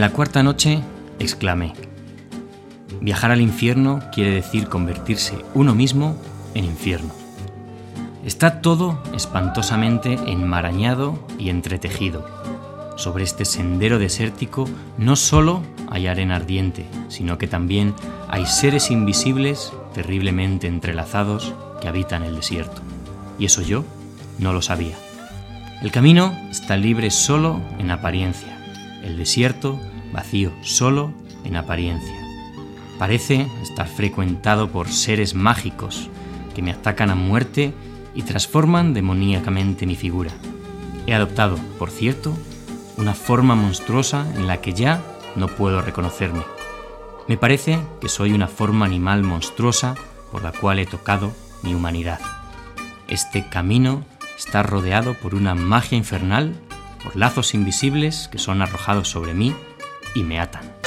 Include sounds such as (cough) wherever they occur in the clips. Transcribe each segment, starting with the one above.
En la cuarta noche exclamé, viajar al infierno quiere decir convertirse uno mismo en infierno. Está todo espantosamente enmarañado y entretejido. Sobre este sendero desértico no solo hay arena ardiente, sino que también hay seres invisibles terriblemente entrelazados que habitan el desierto. Y eso yo no lo sabía. El camino está libre solo en apariencia, el desierto vacío solo en apariencia. Parece estar frecuentado por seres mágicos que me atacan a muerte y transforman demoníacamente mi figura. He adoptado, por cierto, una forma monstruosa en la que ya no puedo reconocerme. Me parece que soy una forma animal monstruosa por la cual he tocado mi humanidad. Este camino está rodeado por una magia infernal, por lazos invisibles que son arrojados sobre mí y me atan.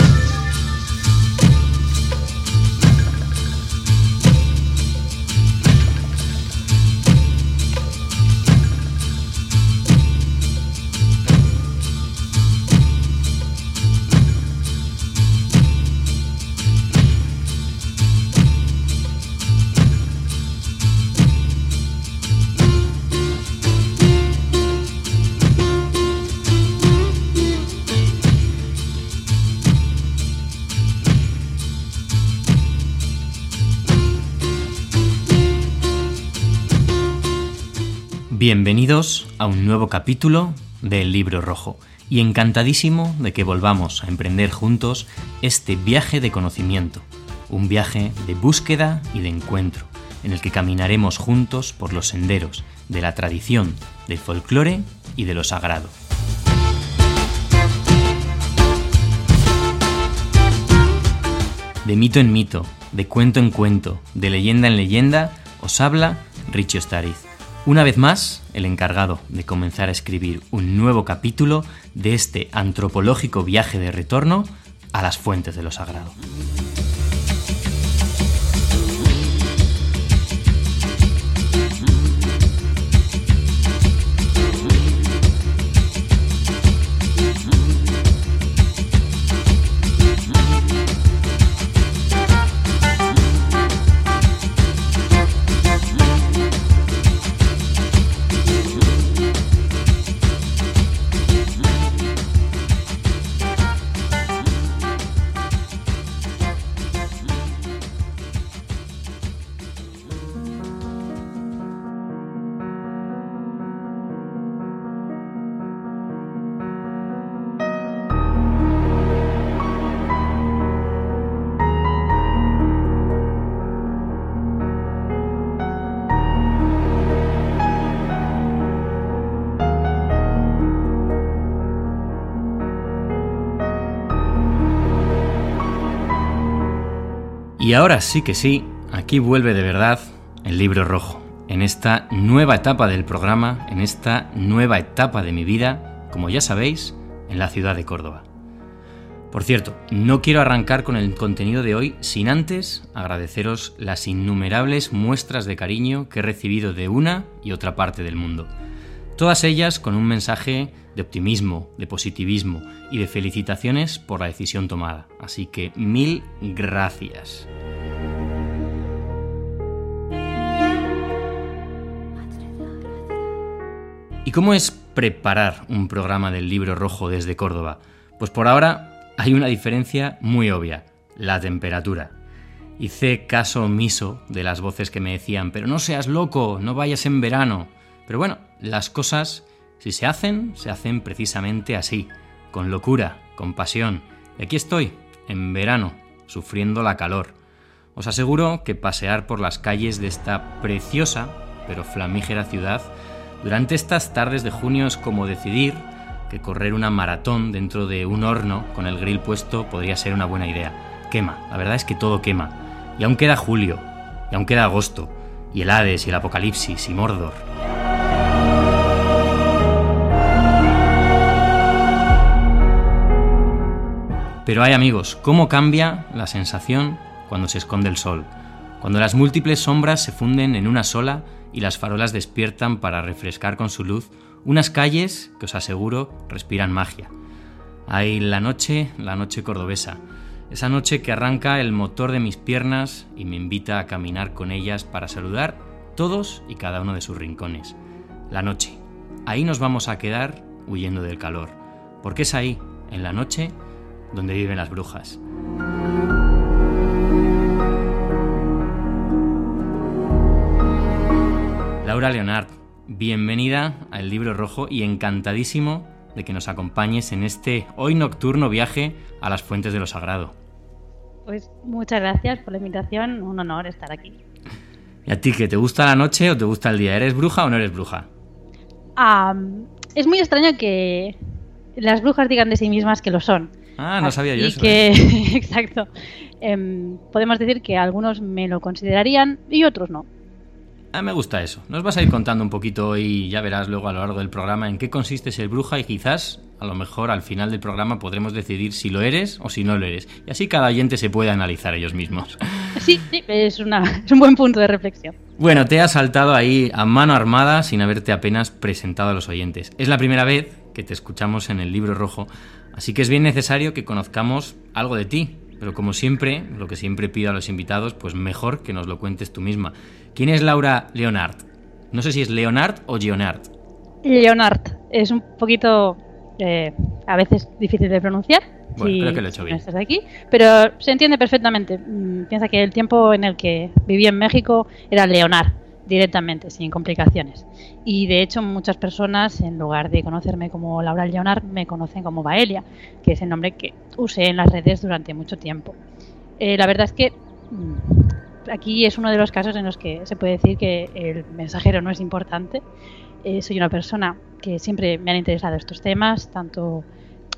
Bienvenidos a un nuevo capítulo del Libro Rojo y encantadísimo de que volvamos a emprender juntos este viaje de conocimiento, un viaje de búsqueda y de encuentro, en el que caminaremos juntos por los senderos de la tradición, del folclore y de lo sagrado. De mito en mito, de cuento en cuento, de leyenda en leyenda, os habla Richie Ostariz una vez más, el encargado de comenzar a escribir un nuevo capítulo de este antropológico viaje de retorno a las fuentes de lo sagrado. Ahora sí que sí, aquí vuelve de verdad el libro rojo, en esta nueva etapa del programa, en esta nueva etapa de mi vida, como ya sabéis, en la ciudad de Córdoba. Por cierto, no quiero arrancar con el contenido de hoy sin antes agradeceros las innumerables muestras de cariño que he recibido de una y otra parte del mundo. Todas ellas con un mensaje de optimismo, de positivismo y de felicitaciones por la decisión tomada. Así que mil gracias. Cómo es preparar un programa del libro rojo desde Córdoba? Pues por ahora hay una diferencia muy obvia, la temperatura. Hice caso omiso de las voces que me decían, pero no seas loco, no vayas en verano. Pero bueno, las cosas, si se hacen, se hacen precisamente así, con locura, con pasión. Y aquí estoy, en verano, sufriendo la calor. Os aseguro que pasear por las calles de esta preciosa, pero flamígera ciudad durante estas tardes de junio es como decidir que correr una maratón dentro de un horno con el grill puesto podría ser una buena idea. Quema, la verdad es que todo quema. Y aún queda julio, y aún queda agosto, y el Hades y el Apocalipsis y Mordor. Pero hay amigos, ¿cómo cambia la sensación cuando se esconde el sol? Cuando las múltiples sombras se funden en una sola y las farolas despiertan para refrescar con su luz unas calles que os aseguro respiran magia. Hay la noche, la noche cordobesa. Esa noche que arranca el motor de mis piernas y me invita a caminar con ellas para saludar todos y cada uno de sus rincones. La noche. Ahí nos vamos a quedar huyendo del calor, porque es ahí, en la noche, donde viven las brujas. Laura Leonard, bienvenida al Libro Rojo y encantadísimo de que nos acompañes en este hoy nocturno viaje a las fuentes de lo sagrado. Pues muchas gracias por la invitación, un honor estar aquí. ¿Y a ti qué te gusta la noche o te gusta el día? ¿Eres bruja o no eres bruja? es muy extraño que las brujas digan de sí mismas que lo son. Ah, no sabía yo eso. Que, (laughs) exacto. Em, podemos decir que algunos me lo considerarían y otros no. Ah, me gusta eso. Nos vas a ir contando un poquito y ya verás luego a lo largo del programa en qué consiste ser bruja y quizás a lo mejor al final del programa podremos decidir si lo eres o si no lo eres. Y así cada oyente se puede analizar ellos mismos. (laughs) Sí, sí, es, una, es un buen punto de reflexión. Bueno, te has saltado ahí a mano armada sin haberte apenas presentado a los oyentes. Es la primera vez que te escuchamos en el libro rojo, así que es bien necesario que conozcamos algo de ti. Pero como siempre, lo que siempre pido a los invitados, pues mejor que nos lo cuentes tú misma. ¿Quién es Laura Leonard? No sé si es Leonard o Leonard. Leonard. Es un poquito eh, a veces difícil de pronunciar. Bueno, creo que lo he hecho bien. Estás aquí, pero se entiende perfectamente. Mm, piensa que el tiempo en el que viví en México era Leonard directamente, sin complicaciones. Y de hecho muchas personas, en lugar de conocerme como Laura Leonard, me conocen como Baelia, que es el nombre que usé en las redes durante mucho tiempo. Eh, la verdad es que mm, aquí es uno de los casos en los que se puede decir que el mensajero no es importante. Eh, soy una persona que siempre me han interesado estos temas, tanto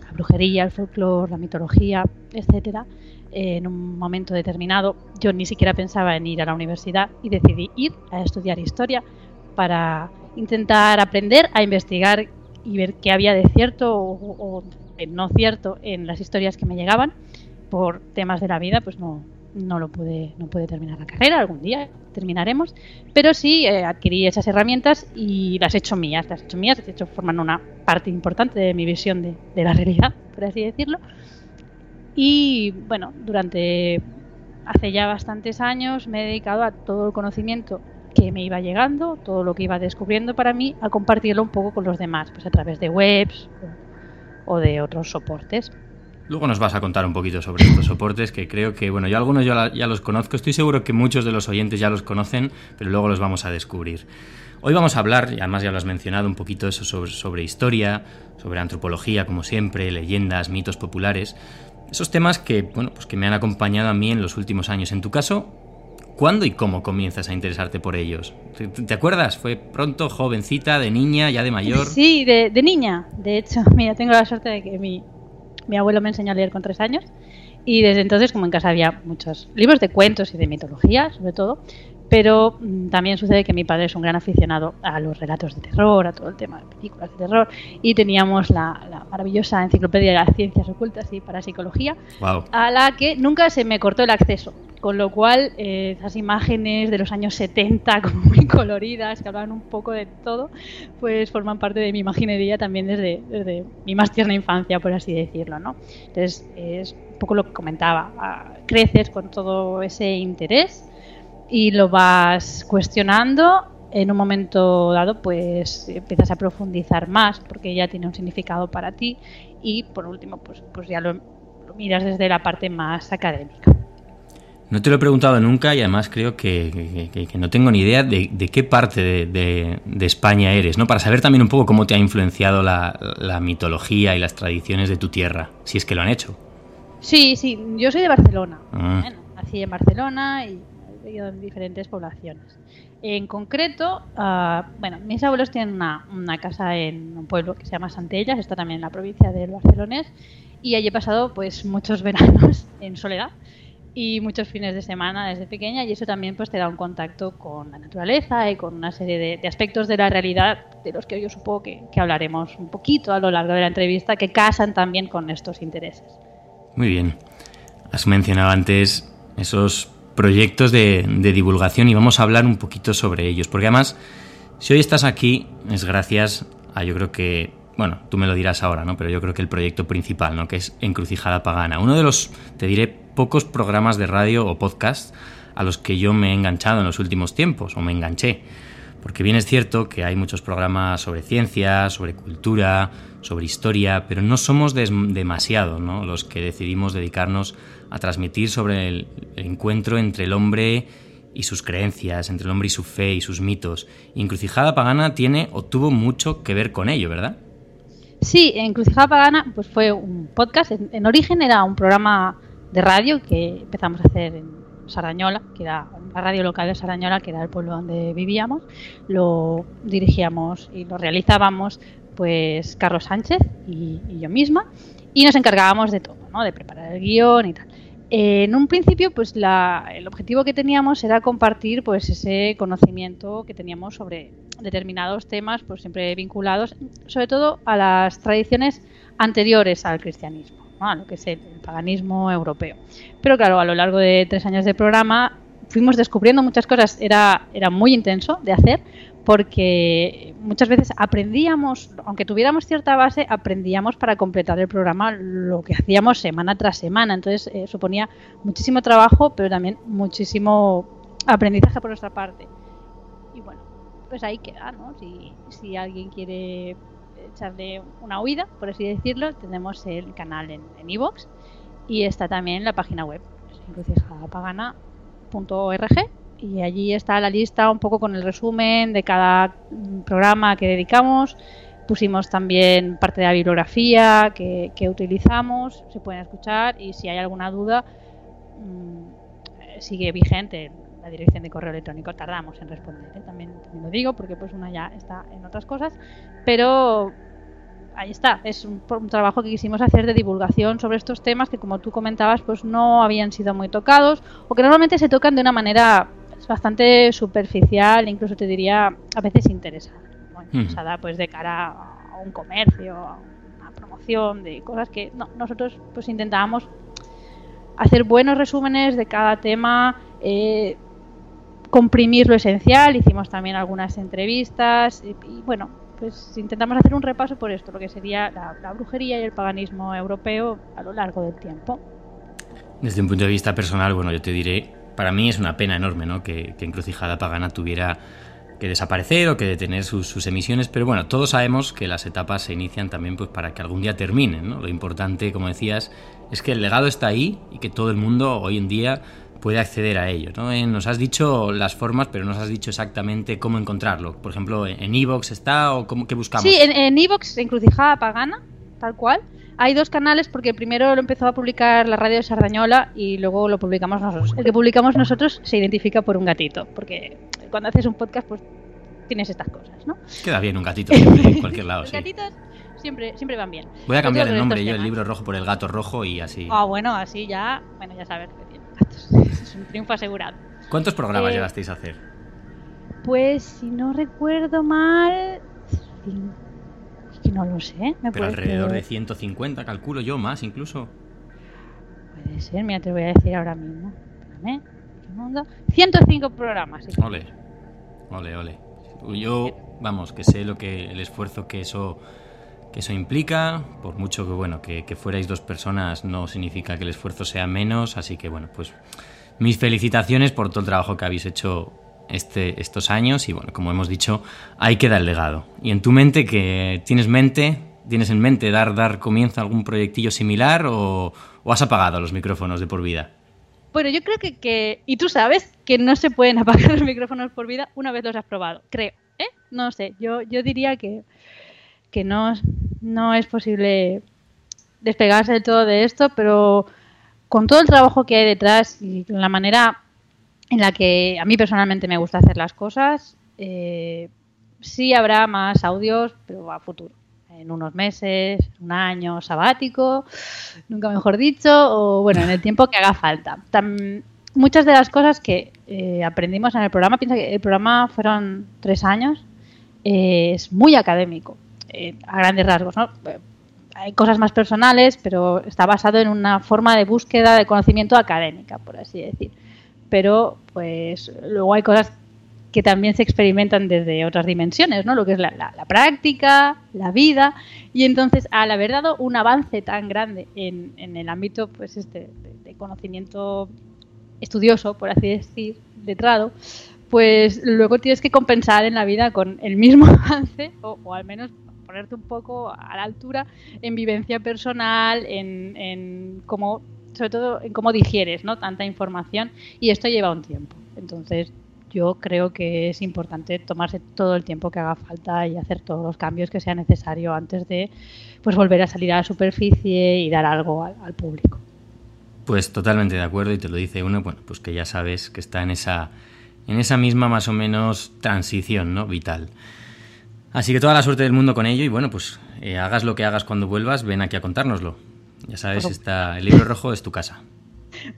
la brujería, el folclore, la mitología, etcétera. Eh, en un momento determinado yo ni siquiera pensaba en ir a la universidad y decidí ir a estudiar historia para intentar aprender a investigar y ver qué había de cierto o, o de no cierto en las historias que me llegaban por temas de la vida, pues no, no lo pude, no pude terminar la carrera, algún día terminaremos, pero sí eh, adquirí esas herramientas y las he hecho mías, las he hecho mías, de hecho forman una parte importante de mi visión de, de la realidad, por así decirlo. Y bueno, durante hace ya bastantes años me he dedicado a todo el conocimiento que me iba llegando, todo lo que iba descubriendo para mí, a compartirlo un poco con los demás, pues a través de webs o de otros soportes. Luego nos vas a contar un poquito sobre estos soportes que creo que, bueno, yo algunos ya, los conozco, estoy seguro que muchos de los oyentes ya los conocen, pero luego los vamos a descubrir. Hoy vamos a hablar, y además ya lo has mencionado, un poquito eso sobre, historia, sobre antropología, como siempre, leyendas, mitos populares, esos temas que, bueno, pues que me han acompañado a mí en los últimos años. En tu caso, ¿cuándo y cómo comienzas a interesarte por ellos? ¿Te, te acuerdas? ¿Fue pronto, jovencita, de niña, ya de mayor? Sí, de, de niña. De hecho, (laughs) mira, tengo la suerte de que mi, mi abuelo me enseñó a leer con tres años y desde entonces, como en casa había muchos libros de cuentos y de mitología, sobre todo, pero mm, también sucede que mi padre es un gran aficionado a los relatos de terror, a todo el tema de películas de terror, y teníamos la, la maravillosa enciclopedia de las ciencias ocultas y parapsicología, wow. a la que nunca se me cortó el acceso. Con lo cual, eh, esas imágenes de los años 70, (laughs) como muy coloridas, que hablaban un poco de todo, pues forman parte de mi imaginería también desde, desde mi más tierna infancia, por así decirlo. ¿no? Entonces, es un poco lo que comentaba. Creces con todo ese interés y lo vas cuestionando. En un momento dado, pues empiezas a profundizar más porque ya tiene un significado para ti. Y por último, pues, pues ya lo, lo miras desde la parte más académica. No te lo he preguntado nunca y además creo que, que, que no tengo ni idea de, de qué parte de, de, de, España eres, ¿no? Para saber también un poco cómo te ha influenciado la, la, mitología y las tradiciones de tu tierra, si es que lo han hecho. Sí, sí, yo soy de Barcelona. Ah. Bueno, nací en Barcelona y en diferentes poblaciones. En concreto, uh, bueno, mis abuelos tienen una, una, casa en un pueblo que se llama Santellas, está también en la provincia del Barcelonés, y allí he pasado pues muchos (laughs) veranos en soledad y muchos fines de semana desde pequeña y eso también pues te da un contacto con la naturaleza y con una serie de, de aspectos de la realidad de los que yo supongo que, que, hablaremos un poquito a lo largo de la entrevista que casan también con estos intereses. Muy bien. Has mencionado antes esos proyectos de, de divulgación y vamos a hablar un poquito sobre ellos porque además si hoy estás aquí es gracias a yo creo que bueno, tú me lo dirás ahora, ¿no? Pero yo creo que el proyecto principal, ¿no? Que es Encrucijada Pagana. Uno de los, te diré, pocos programas de radio o podcast a los que yo me he enganchado en los últimos tiempos, o me enganché. Porque bien es cierto que hay muchos programas sobre ciencia, sobre cultura, sobre historia, pero no somos demasiado ¿no? los que decidimos dedicarnos a transmitir sobre el, encuentro entre el hombre y sus creencias, entre el hombre y su fe y sus mitos. Encrucijada Pagana tiene o tuvo mucho que ver con ello, ¿verdad? Sí, Encrucijada Pagana pues fue un podcast. En, origen era un programa de radio que empezamos a hacer en Sarañola, que era la radio local de Sarañola, que era el pueblo donde vivíamos. Lo dirigíamos y lo realizábamos pues Carlos Sánchez y, y yo misma y nos encargábamos de todo, ¿no? de preparar el guion y tal en un principio, pues el objetivo que teníamos era compartir pues ese conocimiento que teníamos sobre determinados temas, pues siempre vinculados, sobre todo a las tradiciones anteriores al cristianismo, a lo que es el, paganismo europeo. Pero claro, a lo largo de tres años de programa fuimos descubriendo muchas cosas. Era, era muy intenso de hacer, porque muchas veces aprendíamos, aunque tuviéramos cierta base, aprendíamos para completar el programa lo que hacíamos semana tras semana. Entonces eh, suponía muchísimo trabajo, pero también muchísimo aprendizaje por nuestra parte. Y bueno, pues ahí queda, ¿no? Si, si alguien quiere echarle una huida, por así decirlo, tenemos el canal en Evox y está también la página web, y allí está la lista un poco con el resumen de cada programa que dedicamos. Pusimos también parte de la bibliografía que, utilizamos, se pueden escuchar y si hay alguna duda mm, sigue vigente la dirección de correo electrónico. Tardamos en responder, ¿eh? también, lo digo porque pues una ya está en otras cosas, pero ahí está, es un, un, trabajo que quisimos hacer de divulgación sobre estos temas que como tú comentabas pues no habían sido muy tocados o que normalmente se tocan de una manera bastante superficial, incluso te diría a veces interesada. Bueno, pues de cara a un comercio, a una promoción, de cosas que no, nosotros pues intentábamos hacer buenos resúmenes de cada tema, eh, comprimir lo esencial, hicimos también algunas entrevistas y, bueno, pues intentamos hacer un repaso por esto, lo que sería la, brujería y el paganismo europeo a lo largo del tiempo. Desde un punto de vista personal, bueno, yo te diré para mí es una pena enorme ¿no? que, Encrucijada Pagana tuviera que desaparecer o que detener sus, emisiones, pero bueno, todos sabemos que las etapas se inician también pues para que algún día terminen. ¿no? Lo importante, como decías, es que el legado está ahí y que todo el mundo hoy en día puede acceder a ello. ¿no? Eh, nos has dicho las formas, pero no nos has dicho exactamente cómo encontrarlo. Por ejemplo, ¿en Evox está o cómo, qué buscamos? Sí, en Evox, Encrucijada Pagana, tal cual. Hay dos canales porque primero lo empezó a publicar la radio de Sardañola y luego lo publicamos nosotros. El que publicamos nosotros se identifica por un gatito, porque cuando haces un podcast pues tienes estas cosas, ¿no? Queda bien un gatito (laughs) en cualquier lado, Los gatitos siempre, siempre van bien. Voy a cambiar el nombre yo, el libro rojo por el gato rojo y así. Ah, bueno, así ya, bueno, ya sabes. Es un triunfo asegurado. ¿Cuántos programas eh, llegasteis a hacer? Pues si no recuerdo mal, que no lo sé. Pero alrededor de 150, calculo yo, más incluso. Puede ser, mira, te lo voy a decir ahora mismo. Espérame. 105 programas. Ole, ole, ole. Yo, vamos, que sé lo que el esfuerzo que eso que eso implica, por mucho que bueno que, que fuerais dos personas no significa que el esfuerzo sea menos, así que bueno, pues mis felicitaciones por todo el trabajo que habéis hecho este, estos años y bueno, como hemos dicho, hay que dar el legado. Y en tu mente, que tienes mente, tienes en mente dar, dar comienzo a algún proyectillo similar o, has apagado los micrófonos de por vida? Bueno, yo creo que, y tú sabes que no se pueden (laughs) apagar los micrófonos por vida una vez los has probado, creo, ¿eh? No sé, yo, yo diría que, que no, no es posible despegarse del todo de esto, pero con todo el trabajo que hay detrás y la manera en la que a mí personalmente me gusta hacer las cosas. Eh, sí habrá más audios, pero a futuro. En unos meses, un año sabático, nunca mejor dicho, o bueno, en el tiempo que haga falta. muchas de las cosas que eh, aprendimos en el programa, piensa que el programa fueron tres años, eh, es muy académico, a grandes rasgos, ¿no? Hay cosas más personales, pero está basado en una forma de búsqueda de conocimiento académica, por así decir pero pues luego hay cosas que también se experimentan desde otras dimensiones, ¿no? Lo que es la, práctica, la vida, Y entonces, al haber dado un avance tan grande en, el ámbito pues este, de, conocimiento estudioso, por así decir, letrado, pues luego tienes que compensar en la vida con el mismo (laughs) avance, o, al menos ponerte un poco a la altura en vivencia personal, en, en cómo, sobre todo en cómo digieres ¿no? tanta información, y esto lleva un tiempo. Entonces, yo creo que es importante tomarse todo el tiempo que haga falta y hacer todos los cambios que sea necesario antes de pues volver a salir a la superficie y dar algo al, público. Pues totalmente de acuerdo y te lo dice uno, bueno, pues que ya sabes que está en esa en esa misma más o menos transición, ¿no? vital. Así que toda la suerte del mundo con ello y bueno, pues eh, hagas lo que hagas cuando vuelvas, ven aquí a contárnoslo. Ya sabes, está el libro rojo es tu casa.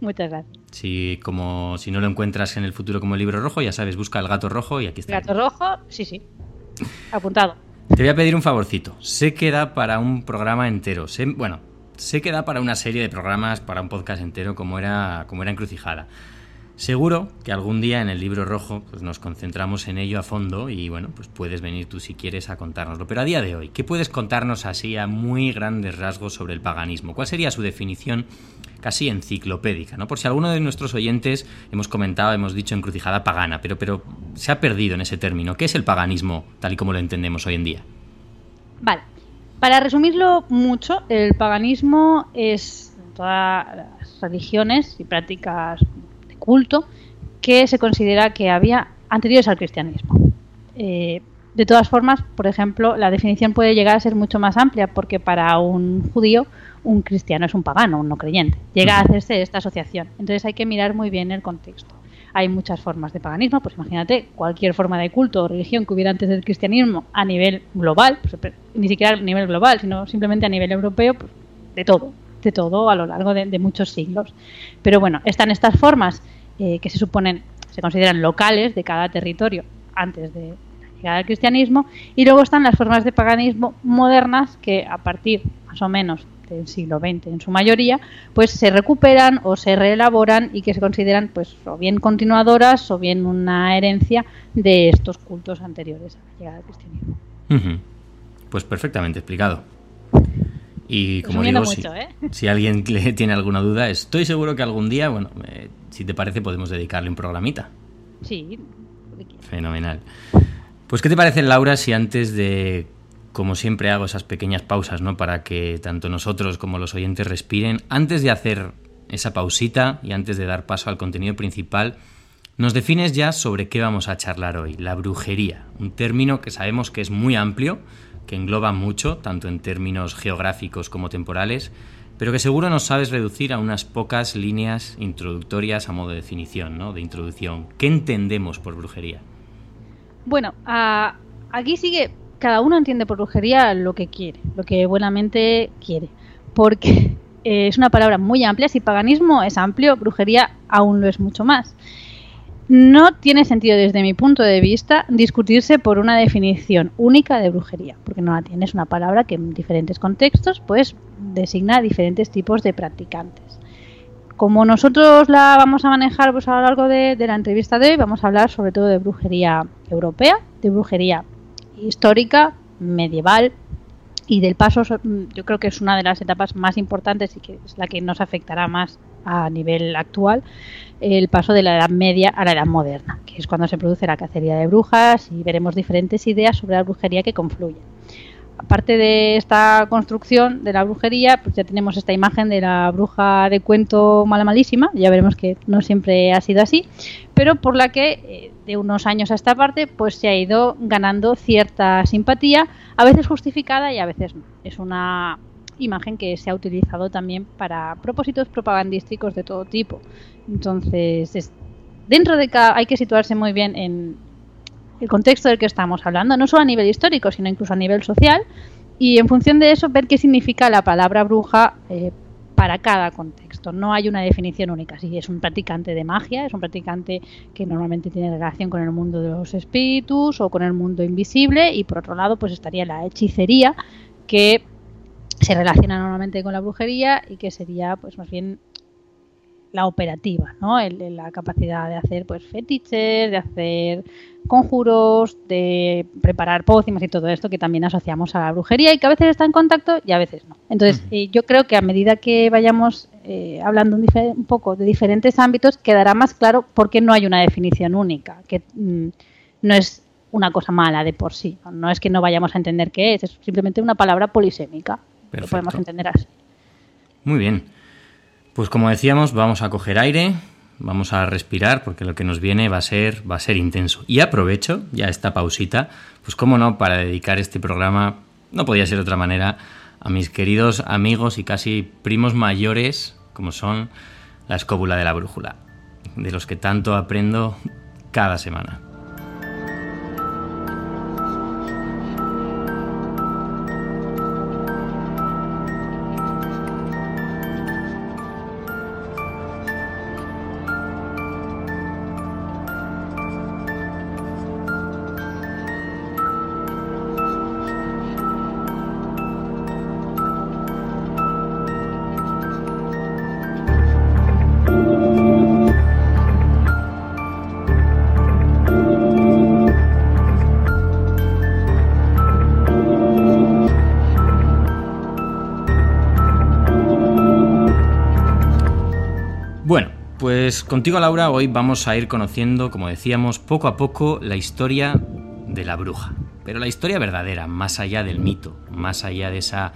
Muchas gracias. Si, como, si no lo encuentras en el futuro como el libro rojo, ya sabes, busca el gato rojo y aquí está. Gato rojo, sí, sí. Apuntado. Te voy a pedir un favorcito. Sé que da para un programa entero. Sé, bueno, sé que da para una serie de programas, para un podcast entero, como era, como era Encrucijada. Seguro que algún día en el libro rojo pues nos concentramos en ello a fondo y bueno, pues puedes venir tú si quieres a contárnoslo. Pero a día de hoy, ¿qué puedes contarnos así a muy grandes rasgos sobre el paganismo? ¿Cuál sería su definición casi enciclopédica? ¿no? Por si alguno de nuestros oyentes hemos comentado, hemos dicho encrucijada pagana, pero, pero se ha perdido en ese término. ¿Qué es el paganismo tal y como lo entendemos hoy en día? Vale, para resumirlo mucho, el paganismo es todas las religiones y prácticas culto que se considera que había anteriores al cristianismo. Eh, de todas formas, por ejemplo, la definición puede llegar a ser mucho más amplia porque para un judío un cristiano es un pagano, un no creyente. Llega a hacerse esta asociación. Entonces hay que mirar muy bien el contexto. Hay muchas formas de paganismo, pues imagínate cualquier forma de culto o religión que hubiera antes del cristianismo a nivel global, pues, ni siquiera a nivel global, sino simplemente a nivel europeo, pues, de todo, de todo a lo largo de, muchos siglos. Pero bueno, están estas formas eh, que se suponen, se consideran locales de cada territorio antes de la llegada del cristianismo, y luego están las formas de paganismo modernas que a partir más o menos del siglo XX en su mayoría, pues se recuperan o se reelaboran y que se consideran pues o bien continuadoras o bien una herencia de estos cultos anteriores a la llegada del cristianismo. Pues perfectamente explicado. Y como digo, ¿eh? si, alguien (laughs) tiene alguna duda, estoy seguro que algún día, bueno, eh, si te parece, podemos dedicarle un programita. Sí. Fenomenal. Pues, ¿qué te parece, Laura, si antes de, como siempre hago, esas pequeñas pausas, ¿no? Para que tanto nosotros como los oyentes respiren, antes de hacer esa pausita y antes de dar paso al contenido principal, nos defines ya sobre qué vamos a charlar hoy, la brujería, un término que sabemos que es muy amplio, que engloba mucho, tanto en términos geográficos como temporales, pero que seguro nos sabes reducir a unas pocas líneas introductorias a modo de definición, ¿no? de introducción. ¿Qué entendemos por brujería? Bueno, aquí sigue, cada uno entiende por brujería lo que quiere, lo que buenamente quiere, porque es una palabra muy amplia, si paganismo es amplio, brujería aún lo es mucho más. No tiene sentido desde mi punto de vista discutirse por una definición única de brujería, porque no la tiene, es una palabra que en diferentes contextos pues designa diferentes tipos de practicantes. Como nosotros la vamos a manejar pues, a lo largo de, de la entrevista de hoy, vamos a hablar sobre todo de brujería europea, de brujería histórica, medieval, y del paso yo creo que es una de las etapas más importantes y que es la que nos afectará más a nivel actual el paso de la Edad Media a la Edad Moderna, que es cuando se produce la cacería de brujas y veremos diferentes ideas sobre la brujería que confluyen. Aparte de esta construcción de la brujería, pues ya tenemos esta imagen de la bruja de cuento mala malísima, ya veremos que no siempre ha sido así, pero por la que eh, de unos años a esta parte pues se ha ido ganando cierta simpatía, a veces justificada y a veces no. Es una imagen que se ha utilizado también para propósitos propagandísticos de todo tipo. Entonces, dentro de cada, hay que situarse muy bien en el contexto del que estamos hablando, no solo a nivel histórico, sino incluso a nivel social, y en función de eso ver qué significa la palabra bruja eh, para cada contexto. No hay una definición única. Si es un practicante de magia, es un practicante que normalmente tiene relación con el mundo de los espíritus o con el mundo invisible, y por otro lado, pues estaría la hechicería, que se relaciona normalmente con la brujería y que sería pues más bien la operativa, ¿no? la capacidad de hacer pues fetiches, de hacer conjuros, de preparar pócimas y todo esto que también asociamos a la brujería y que a veces está en contacto y a veces no. Entonces, eh, yo creo que a medida que vayamos eh, hablando un, poco de diferentes ámbitos, quedará más claro por qué no hay una definición única, que mm, no es una cosa mala de por sí, no es que no vayamos a entender qué es, es simplemente una palabra polisémica, lo podemos entender así. Muy bien. Pues como decíamos, vamos a coger aire, vamos a respirar porque lo que nos viene va a ser va a ser intenso. Y aprovecho ya esta pausita, pues cómo no para dedicar este programa, no podía ser de otra manera, a mis queridos amigos y casi primos mayores como son la escóbula de la brújula, de los que tanto aprendo cada semana. Contigo Laura, hoy vamos a ir conociendo, como decíamos, poco a poco la historia de la bruja. Pero la historia verdadera, más allá del mito, más allá de esa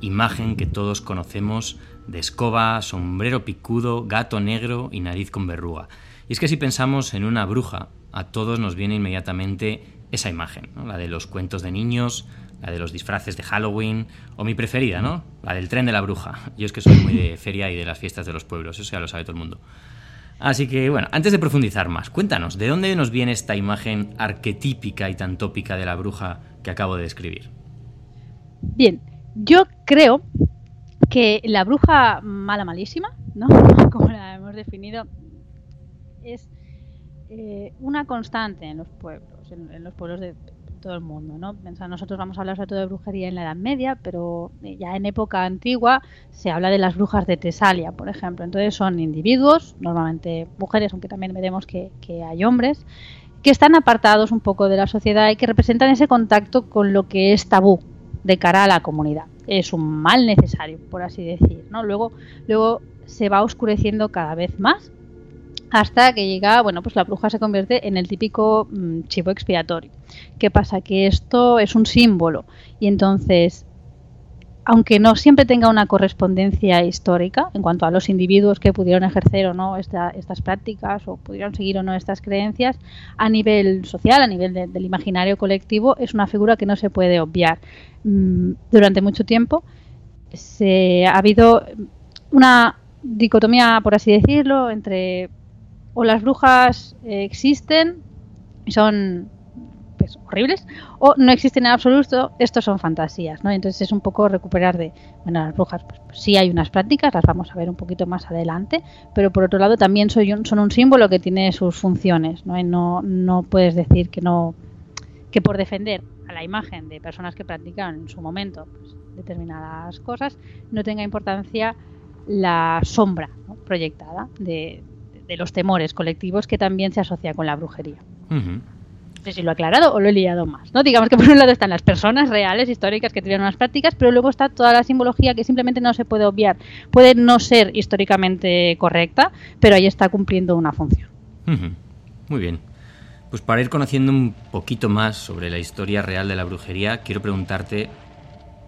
imagen que todos conocemos de escoba, sombrero picudo, gato negro y nariz con verruga. Y es que si pensamos en una bruja, a todos nos viene inmediatamente esa imagen, la de los cuentos de niños, la de los disfraces de Halloween, o mi preferida, ¿no? La del tren de la bruja. Yo es que soy muy de feria y de las fiestas de los pueblos, eso ya lo sabe todo el mundo. Así que bueno, antes de profundizar más, cuéntanos, ¿de dónde nos viene esta imagen arquetípica y tan tópica de la bruja que acabo de describir? Bien, yo creo que la bruja mala malísima, ¿no? (laughs) Como la hemos definido, es eh, una constante en los pueblos, en los pueblos de, todo el mundo, ¿no? nosotros vamos a hablar sobre todo de brujería en la Edad Media, pero eh, ya en época antigua se habla de las brujas de Tesalia, por ejemplo. Entonces son individuos, normalmente mujeres, aunque también veremos que, hay hombres, que están apartados un poco de la sociedad y que representan ese contacto con lo que es tabú de cara a la comunidad. Es un mal necesario, por así decir, ¿no? Luego, luego se va oscureciendo cada vez más hasta que llega, bueno, pues la bruja se convierte en el típico mm, chivo expiatorio. ¿Qué pasa? Que esto es un símbolo y entonces, aunque no siempre tenga una correspondencia histórica en cuanto a los individuos que pudieron ejercer o no estas prácticas o pudieron seguir o no estas creencias, a nivel social, a nivel del imaginario colectivo, es una figura que no se puede obviar. Mm, durante mucho tiempo se, ha habido una dicotomía, por así decirlo, entre o las brujas eh, existen y son pues, horribles, o no existen en absoluto, estos son fantasías, ¿no? Entonces es un poco recuperar de, bueno, las brujas, pues, pues, sí hay unas prácticas, las vamos a ver un poquito más adelante, pero por otro lado también son un símbolo que tiene sus funciones, ¿no? Y no, no puedes decir que no, que por defender a la imagen de personas que practican en su momento pues, determinadas cosas, no tenga importancia la sombra proyectada de, de los temores colectivos que también se asocia con la brujería. No sé si lo he aclarado o lo he liado más. ¿no? Digamos que por un lado están las personas reales, históricas, que tienen unas prácticas, pero luego está toda la simbología que simplemente no se puede obviar. Puede no ser históricamente correcta, pero ahí está cumpliendo una función. Muy bien. Pues para ir conociendo un poquito más sobre la historia real de la brujería, quiero preguntarte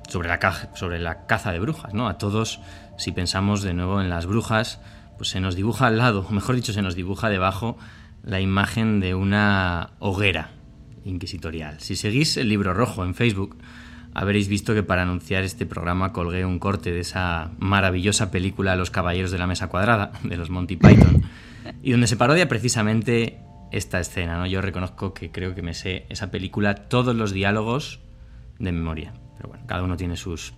sobre la, sobre la caza de brujas, ¿no? A todos, si pensamos de nuevo en las brujas, pues se nos dibuja al lado, o mejor dicho, se nos dibuja debajo la imagen de una hoguera inquisitorial. Si seguís el libro rojo en Facebook, habréis visto que para anunciar este programa colgué un corte de esa maravillosa película Los Caballeros de la Mesa Cuadrada, de los Monty Python, y donde se parodia precisamente esta escena. ¿no? Yo reconozco que creo que me sé esa película, todos los diálogos de memoria. Pero bueno, cada uno tiene sus,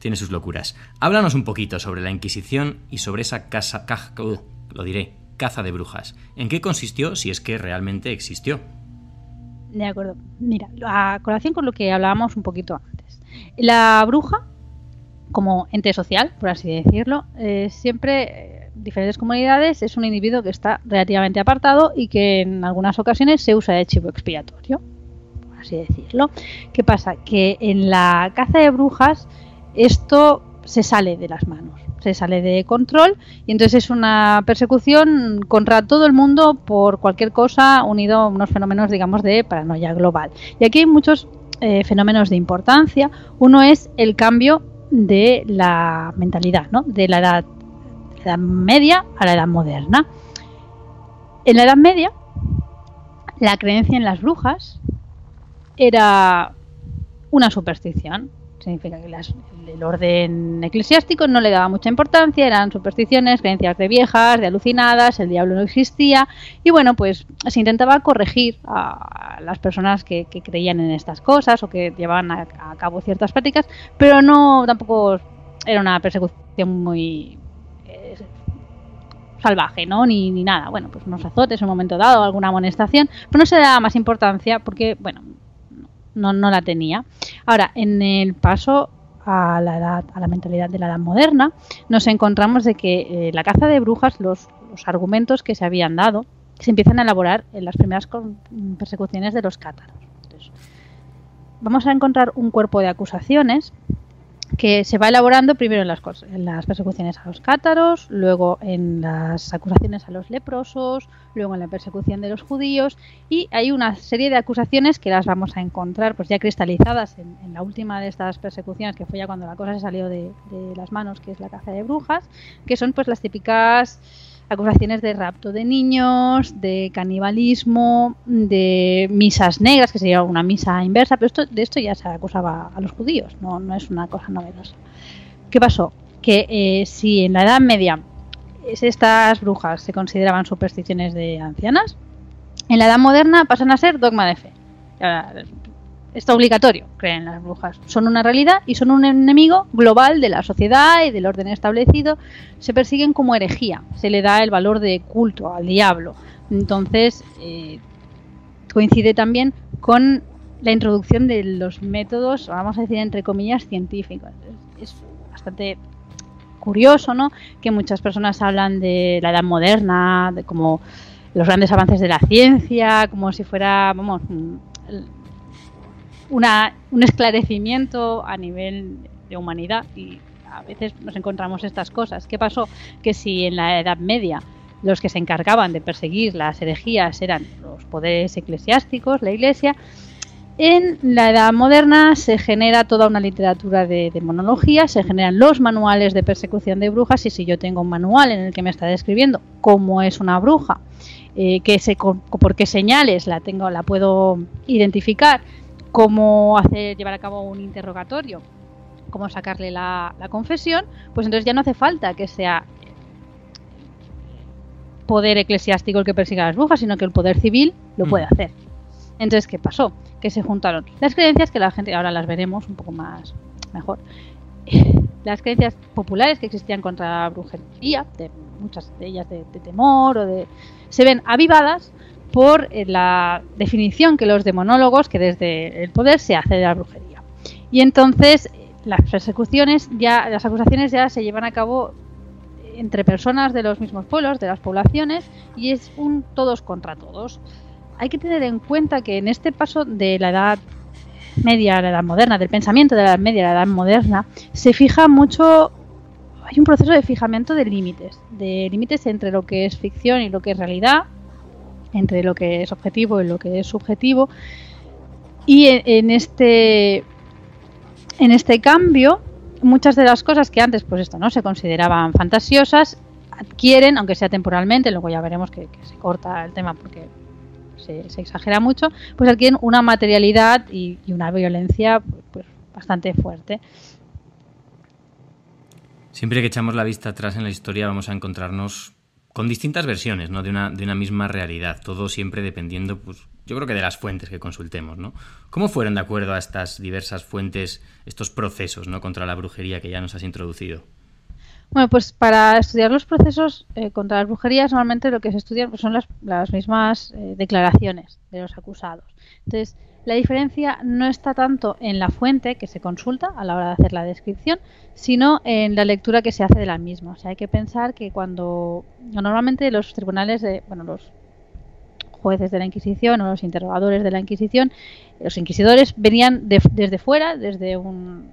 tiene sus locuras. Háblanos un poquito sobre la Inquisición y sobre esa casa, uh, lo diré, caza de brujas. ¿En qué consistió si es que realmente existió? De acuerdo. Mira, a colación con lo que hablábamos un poquito antes. La bruja, como ente social, por así decirlo, eh, siempre eh, diferentes comunidades es un individuo que está relativamente apartado y que en algunas ocasiones se usa de chivo expiatorio, por así decirlo. ¿Qué pasa? Que en la caza de brujas esto se sale de las manos, se sale de control y entonces es una persecución contra todo el mundo por cualquier cosa unido a unos fenómenos, digamos, de paranoia global. Y aquí hay muchos eh, fenómenos de importancia. Uno es el cambio de la mentalidad, ¿no? de la edad, edad media a la edad moderna. En la Edad Media, la creencia en las brujas era una superstición. Significa que las, el orden eclesiástico no le daba mucha importancia, eran supersticiones, creencias de viejas, de alucinadas, el diablo no existía. Y bueno, pues se intentaba corregir a las personas que, que creían en estas cosas o que llevaban a, a cabo ciertas prácticas, pero no tampoco era una persecución muy eh, salvaje, ¿no? Ni, ni nada. Bueno, pues unos azotes en un momento dado, alguna amonestación, pero no se daba más importancia porque, bueno, no, no la tenía. Ahora, en el paso a la edad, a la mentalidad de la edad moderna, nos encontramos de que eh, la caza de brujas, los, los, argumentos que se habían dado, se empiezan a elaborar en las primeras persecuciones de los cátaros. Entonces, vamos a encontrar un cuerpo de acusaciones que se va elaborando primero en las, en las, persecuciones a los cátaros, luego en las acusaciones a los leprosos, luego en la persecución de los judíos y hay una serie de acusaciones que las vamos a encontrar pues ya cristalizadas en, en la última de estas persecuciones que fue ya cuando la cosa se salió de, de, las manos que es la caza de brujas que son pues las típicas acusaciones de rapto de niños, de canibalismo, de misas negras, que sería una misa inversa, pero esto, de esto ya se acusaba a los judíos, no, no es una cosa novedosa. ¿Qué pasó? Que eh, si en la Edad Media estas brujas se consideraban supersticiones de ancianas, en la Edad Moderna pasan a ser dogma de fe. Está obligatorio, creen las brujas. Son una realidad y son un enemigo global de la sociedad y del orden establecido. Se persiguen como herejía. Se le da el valor de culto al diablo. Entonces, eh, coincide también con la introducción de los métodos, vamos a decir entre comillas, científicos. Es bastante curioso, ¿no? Que muchas personas hablan de la edad moderna, de como los grandes avances de la ciencia, como si fuera, vamos, un esclarecimiento a nivel de humanidad y a veces nos encontramos estas cosas. ¿Qué pasó? Que si en la Edad Media los que se encargaban de perseguir las herejías eran los poderes eclesiásticos, la Iglesia, en la Edad Moderna se genera toda una literatura de demonología, se generan los manuales de persecución de brujas y si yo tengo un manual en el que me está describiendo cómo es una bruja, eh, que se, por qué señales la tengo, la puedo identificar, cómo hacer, llevar a cabo un interrogatorio, cómo sacarle la, la, confesión, pues entonces ya no hace falta que sea poder eclesiástico el que persiga a las brujas, sino que el poder civil lo puede hacer. Entonces, ¿qué pasó? Que se juntaron las creencias que la gente, ahora las veremos un poco más mejor, (laughs) las creencias populares que existían contra la brujería, de muchas de ellas de, de temor o de se ven avivadas por la definición que los demonólogos, que desde el poder se hace de la brujería. Y entonces las persecuciones, ya, las acusaciones ya se llevan a cabo entre personas de los mismos pueblos, de las poblaciones, y es un todos contra todos. Hay que tener en cuenta que en este paso de la edad media a la edad moderna, del pensamiento de la edad media a la edad moderna, se fija mucho, hay un proceso de fijamiento de límites, de límites entre lo que es ficción y lo que es realidad, entre lo que es objetivo y lo que es subjetivo. Y en, en este en este cambio, muchas de las cosas que antes, pues esto, ¿no? Se consideraban fantasiosas, adquieren, aunque sea temporalmente, luego ya veremos que, se corta el tema porque se, se, exagera mucho, pues adquieren una materialidad y, y una violencia pues, bastante fuerte. Siempre que echamos la vista atrás en la historia vamos a encontrarnos con distintas versiones ¿no? de, una, de una misma realidad, todo siempre dependiendo, pues, yo creo que de las fuentes que consultemos. ¿no? ¿Cómo fueron, de acuerdo a estas diversas fuentes, estos procesos ¿no? contra la brujería que ya nos has introducido? Bueno, pues para estudiar los procesos eh, contra las brujerías, normalmente lo que se estudia pues, son las, las mismas eh, declaraciones de los acusados. Entonces, la diferencia no está tanto en la fuente que se consulta a la hora de hacer la descripción, sino en la lectura que se hace de la misma. O sea, hay que pensar que cuando normalmente los tribunales, de, bueno, los jueces de la Inquisición o los interrogadores de la Inquisición, los inquisidores venían desde fuera, desde un,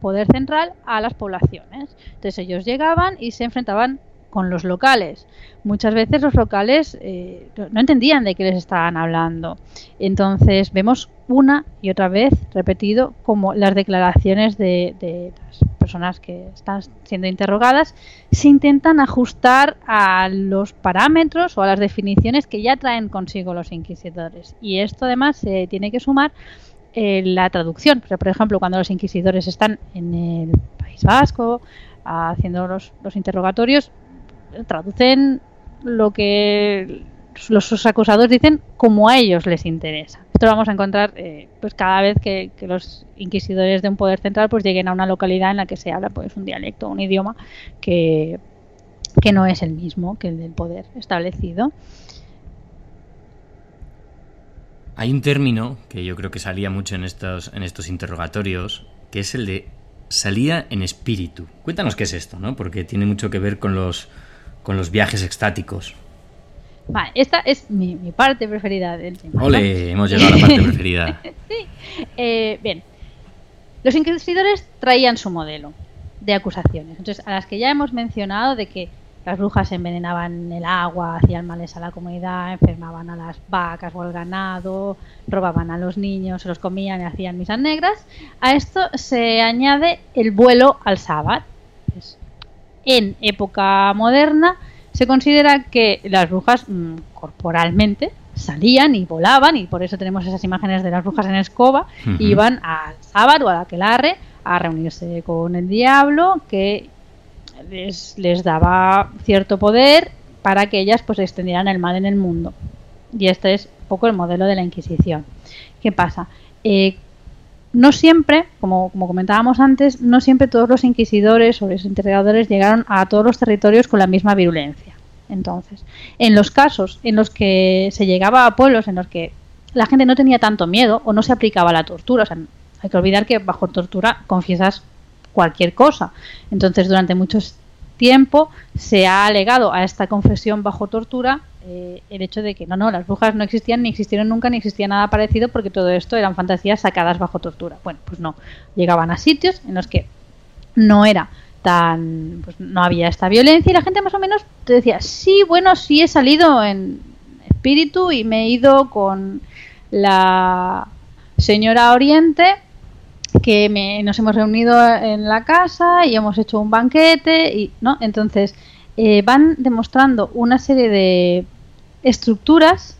poder central, a las poblaciones. Entonces ellos llegaban y se enfrentaban con los locales. Muchas veces los locales eh, no entendían de qué les estaban hablando. Entonces vemos una y otra vez repetido como las declaraciones de, de las personas que están siendo interrogadas se intentan ajustar a los parámetros o a las definiciones que ya traen consigo los inquisidores. Y esto además se tiene que sumar en la traducción. por ejemplo, cuando los inquisidores están en el País Vasco haciendo los, interrogatorios, traducen lo que los acusados dicen como a ellos les interesa. Esto lo vamos a encontrar eh, pues cada vez que, los inquisidores de un poder central pues lleguen a una localidad en la que se habla pues un dialecto, un idioma que, que no es el mismo que el del poder establecido. Hay un término que yo creo que salía mucho en estos, en estos interrogatorios, que es el de salía en espíritu. Cuéntanos qué es esto, ¿no? Porque tiene mucho que ver con los, con los viajes extáticos. Vale, esta es mi, parte preferida del tema. Ole, hemos llegado a la parte preferida. (laughs) sí. Eh, bien, los inquisidores traían su modelo de acusaciones. Entonces, a las que ya hemos mencionado de que las brujas envenenaban el agua, hacían males a la comunidad, enfermaban a las vacas o al ganado, robaban a los niños, se los comían y hacían misas negras. A esto se añade el vuelo al sábado. En época moderna se considera que las brujas mm, corporalmente salían y volaban y por eso tenemos esas imágenes de las brujas en escoba, iban al sábado o a la aquelarre a reunirse con el diablo que les, les daba cierto poder para que ellas pues extendieran el mal en el mundo. Y este es un poco el modelo de la Inquisición. ¿Qué pasa? Eh, no siempre, como, como, comentábamos antes, no siempre todos los inquisidores o los interrogadores llegaron a todos los territorios con la misma virulencia. Entonces, en los casos en los que se llegaba a pueblos en los que la gente no tenía tanto miedo o no se aplicaba la tortura, o sea, hay que olvidar que bajo tortura confiesas cualquier cosa. Entonces, durante mucho tiempo se ha alegado a esta confesión bajo tortura eh, el hecho de que no, no, las brujas no existían, ni existieron nunca, ni existía nada parecido, porque todo esto eran fantasías sacadas bajo tortura. Bueno, pues no. Llegaban a sitios en los que no era tan. Pues no había esta violencia y la gente más o menos te decía, sí, bueno, sí he salido en espíritu y me he ido con la señora Oriente que nos hemos reunido en la casa y hemos hecho un banquete y no entonces eh, van demostrando una serie de estructuras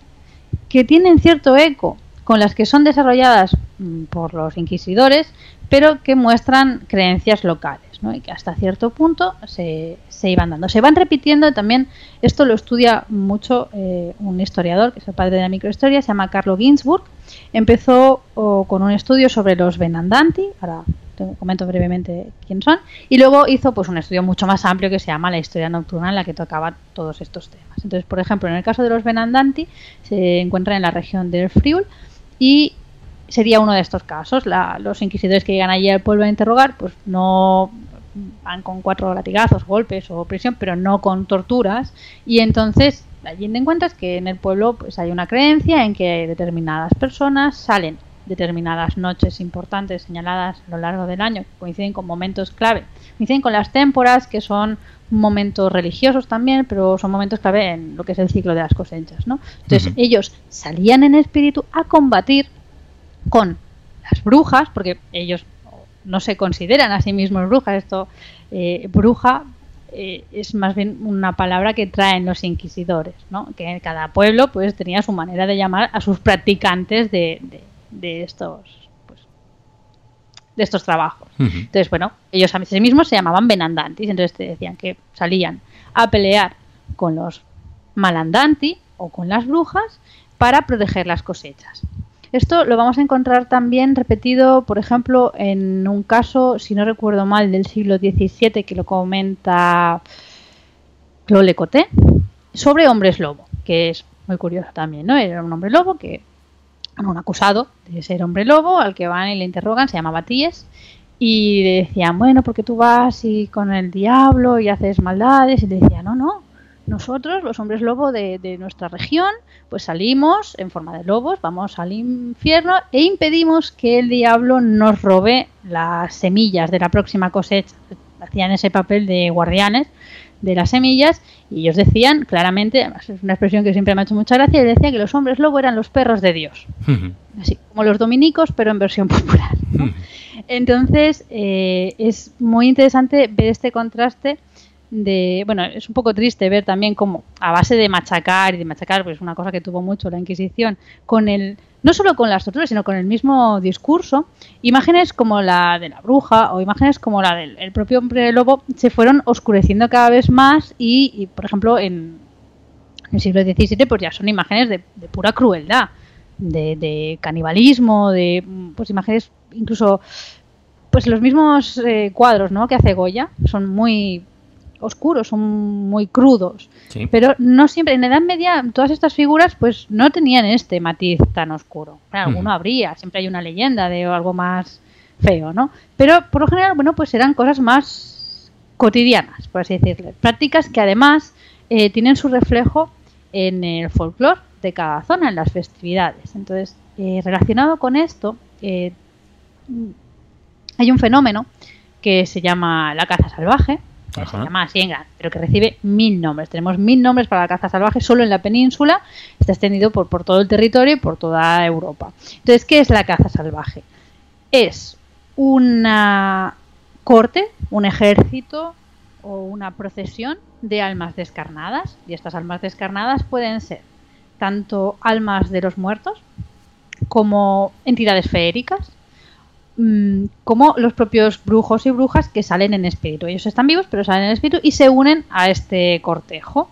que tienen cierto eco con las que son desarrolladas mm, por los inquisidores pero que muestran creencias locales ¿no? y que hasta cierto punto se, se, iban dando. Se van repitiendo también, esto lo estudia mucho eh, un historiador, que es el padre de la microhistoria, se llama Carlo Ginzburg. Empezó con un estudio sobre los Benandanti, ahora te comento brevemente quién son, y luego hizo pues un estudio mucho más amplio que se llama la historia nocturna en la que tocaba todos estos temas. Entonces, por ejemplo, en el caso de los Benandanti se encuentra en la región del Friul y sería uno de estos casos. los inquisidores que llegan allí al pueblo a interrogar, pues no van con cuatro latigazos, golpes o prisión, pero no con torturas. Y entonces allí te encuentras que en el pueblo pues hay una creencia en que determinadas personas salen determinadas noches importantes señaladas a lo largo del año, que coinciden con momentos clave, coinciden con las témporas, que son momentos religiosos también, pero son momentos clave en lo que es el ciclo de las cosechas, ¿no? Entonces ellos salían en espíritu a combatir con las brujas, porque ellos no se consideran a sí mismos brujas. Esto, eh, bruja, eh, es más bien una palabra que traen los inquisidores, ¿no? Que cada pueblo pues tenía su manera de llamar a sus practicantes de, de, estos pues, de estos trabajos. Entonces, bueno, ellos a sí mismos se llamaban benandantis, entonces te decían que salían a pelear con los malandanti o con las brujas para proteger las cosechas. Esto lo vamos a encontrar también repetido, por ejemplo, en un caso, si no recuerdo mal, del siglo XVII, que lo comenta Claude Coté, sobre hombres lobo, que es muy curioso también, ¿no? Era un hombre lobo que, un acusado de ser hombre lobo, al que van y le interrogan, se llama Batíes, y le decían, bueno, porque tú vas y con el diablo y haces maldades, y le decía, no, no, nosotros, los hombres lobo de, nuestra región, pues salimos en forma de lobos, vamos al infierno e impedimos que el diablo nos robe las semillas de la próxima cosecha. Hacían ese papel de guardianes de las semillas y ellos decían claramente, además es una expresión que siempre me ha hecho mucha gracia, decía que los hombres lobo eran los perros de Dios. Así como los dominicos, pero en versión (laughs) popular. Entonces eh, es muy interesante ver este contraste de, bueno, es un poco triste ver también como a base de machacar y de machacar, pues una cosa que tuvo mucho la Inquisición, con el, no solo con las torturas, sino con el mismo discurso, imágenes como la de la bruja o imágenes como la del propio hombre lobo se fueron oscureciendo cada vez más y, por ejemplo, en, el siglo XVII pues ya son imágenes de, pura crueldad, de, canibalismo, de pues imágenes incluso pues los mismos eh, cuadros ¿no? que hace Goya son muy oscuros, son muy crudos. Pero no siempre, en la Edad Media, todas estas figuras pues no tenían este matiz tan oscuro. alguno habría, siempre hay una leyenda de algo más feo, ¿no? Pero por lo general, bueno, pues eran cosas más cotidianas, por así decirlo. Prácticas que además eh, tienen su reflejo en el folclore de cada zona, en las festividades. Entonces, eh, relacionado con esto, eh, hay un fenómeno que se llama la caza salvaje, se llama en pero que recibe mil nombres. Tenemos mil nombres para la caza salvaje solo en la península, está extendido por, por todo el territorio y por toda Europa. Entonces, ¿qué es la caza salvaje? Es una corte, un ejército o una procesión de almas descarnadas, y estas almas descarnadas pueden ser tanto almas de los muertos como entidades feéricas, Mm, como los propios brujos y brujas que salen en espíritu. Ellos están vivos, pero salen en espíritu y se unen a este cortejo.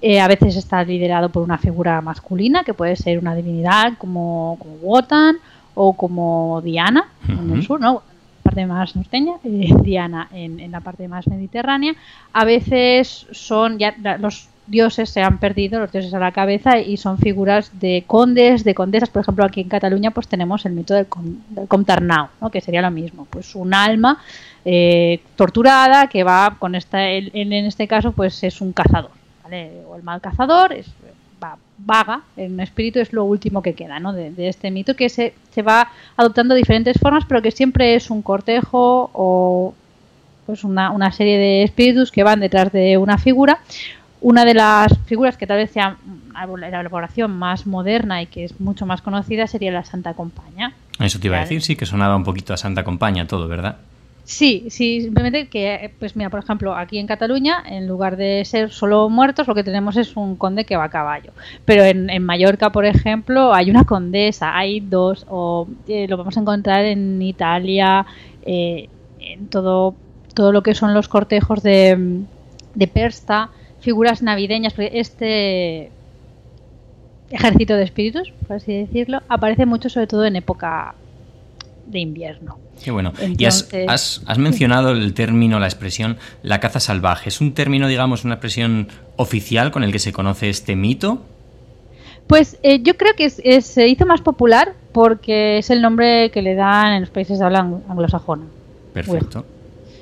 Eh, a veces está liderado por una figura masculina, que puede ser una divinidad como, Wotan o como Diana en el sur, ¿no? parte más norteña, eh, (laughs) Diana en, en, la parte más mediterránea. A veces son ya los dioses se han perdido, los dioses a la cabeza, y son figuras de condes, de condesas. Por ejemplo, aquí en Cataluña pues tenemos el mito del, Comtarnau, ¿no? que sería lo mismo, pues un alma eh, torturada que va con esta, en, este caso pues es un cazador, ¿vale? o el mal cazador, es, va, vaga, en espíritu es lo último que queda ¿no? de, este mito, que se, se va adoptando diferentes formas, pero que siempre es un cortejo o pues una, una serie de espíritus que van detrás de una figura una de las figuras que tal vez sea la elaboración más moderna y que es mucho más conocida sería la Santa Compaña. Eso te iba a decir, sí, que sonaba un poquito a Santa Compaña todo, ¿verdad? Sí, sí, simplemente que, pues mira, por ejemplo, aquí en Cataluña, en lugar de ser solo muertos, lo que tenemos es un conde que va a caballo. Pero en, Mallorca, por ejemplo, hay una condesa, hay dos, o eh, lo vamos a encontrar en Italia, eh, en todo, todo lo que son los cortejos de, de Persta figuras navideñas, porque este ejército de espíritus, por así decirlo, aparece mucho sobre todo en época de invierno. Qué bueno. y has, mencionado el término, la expresión, la caza salvaje. ¿Es un término, digamos, una expresión oficial con el que se conoce este mito? Pues eh, yo creo que se hizo más popular porque es el nombre que le dan en los países de habla anglosajona. Perfecto.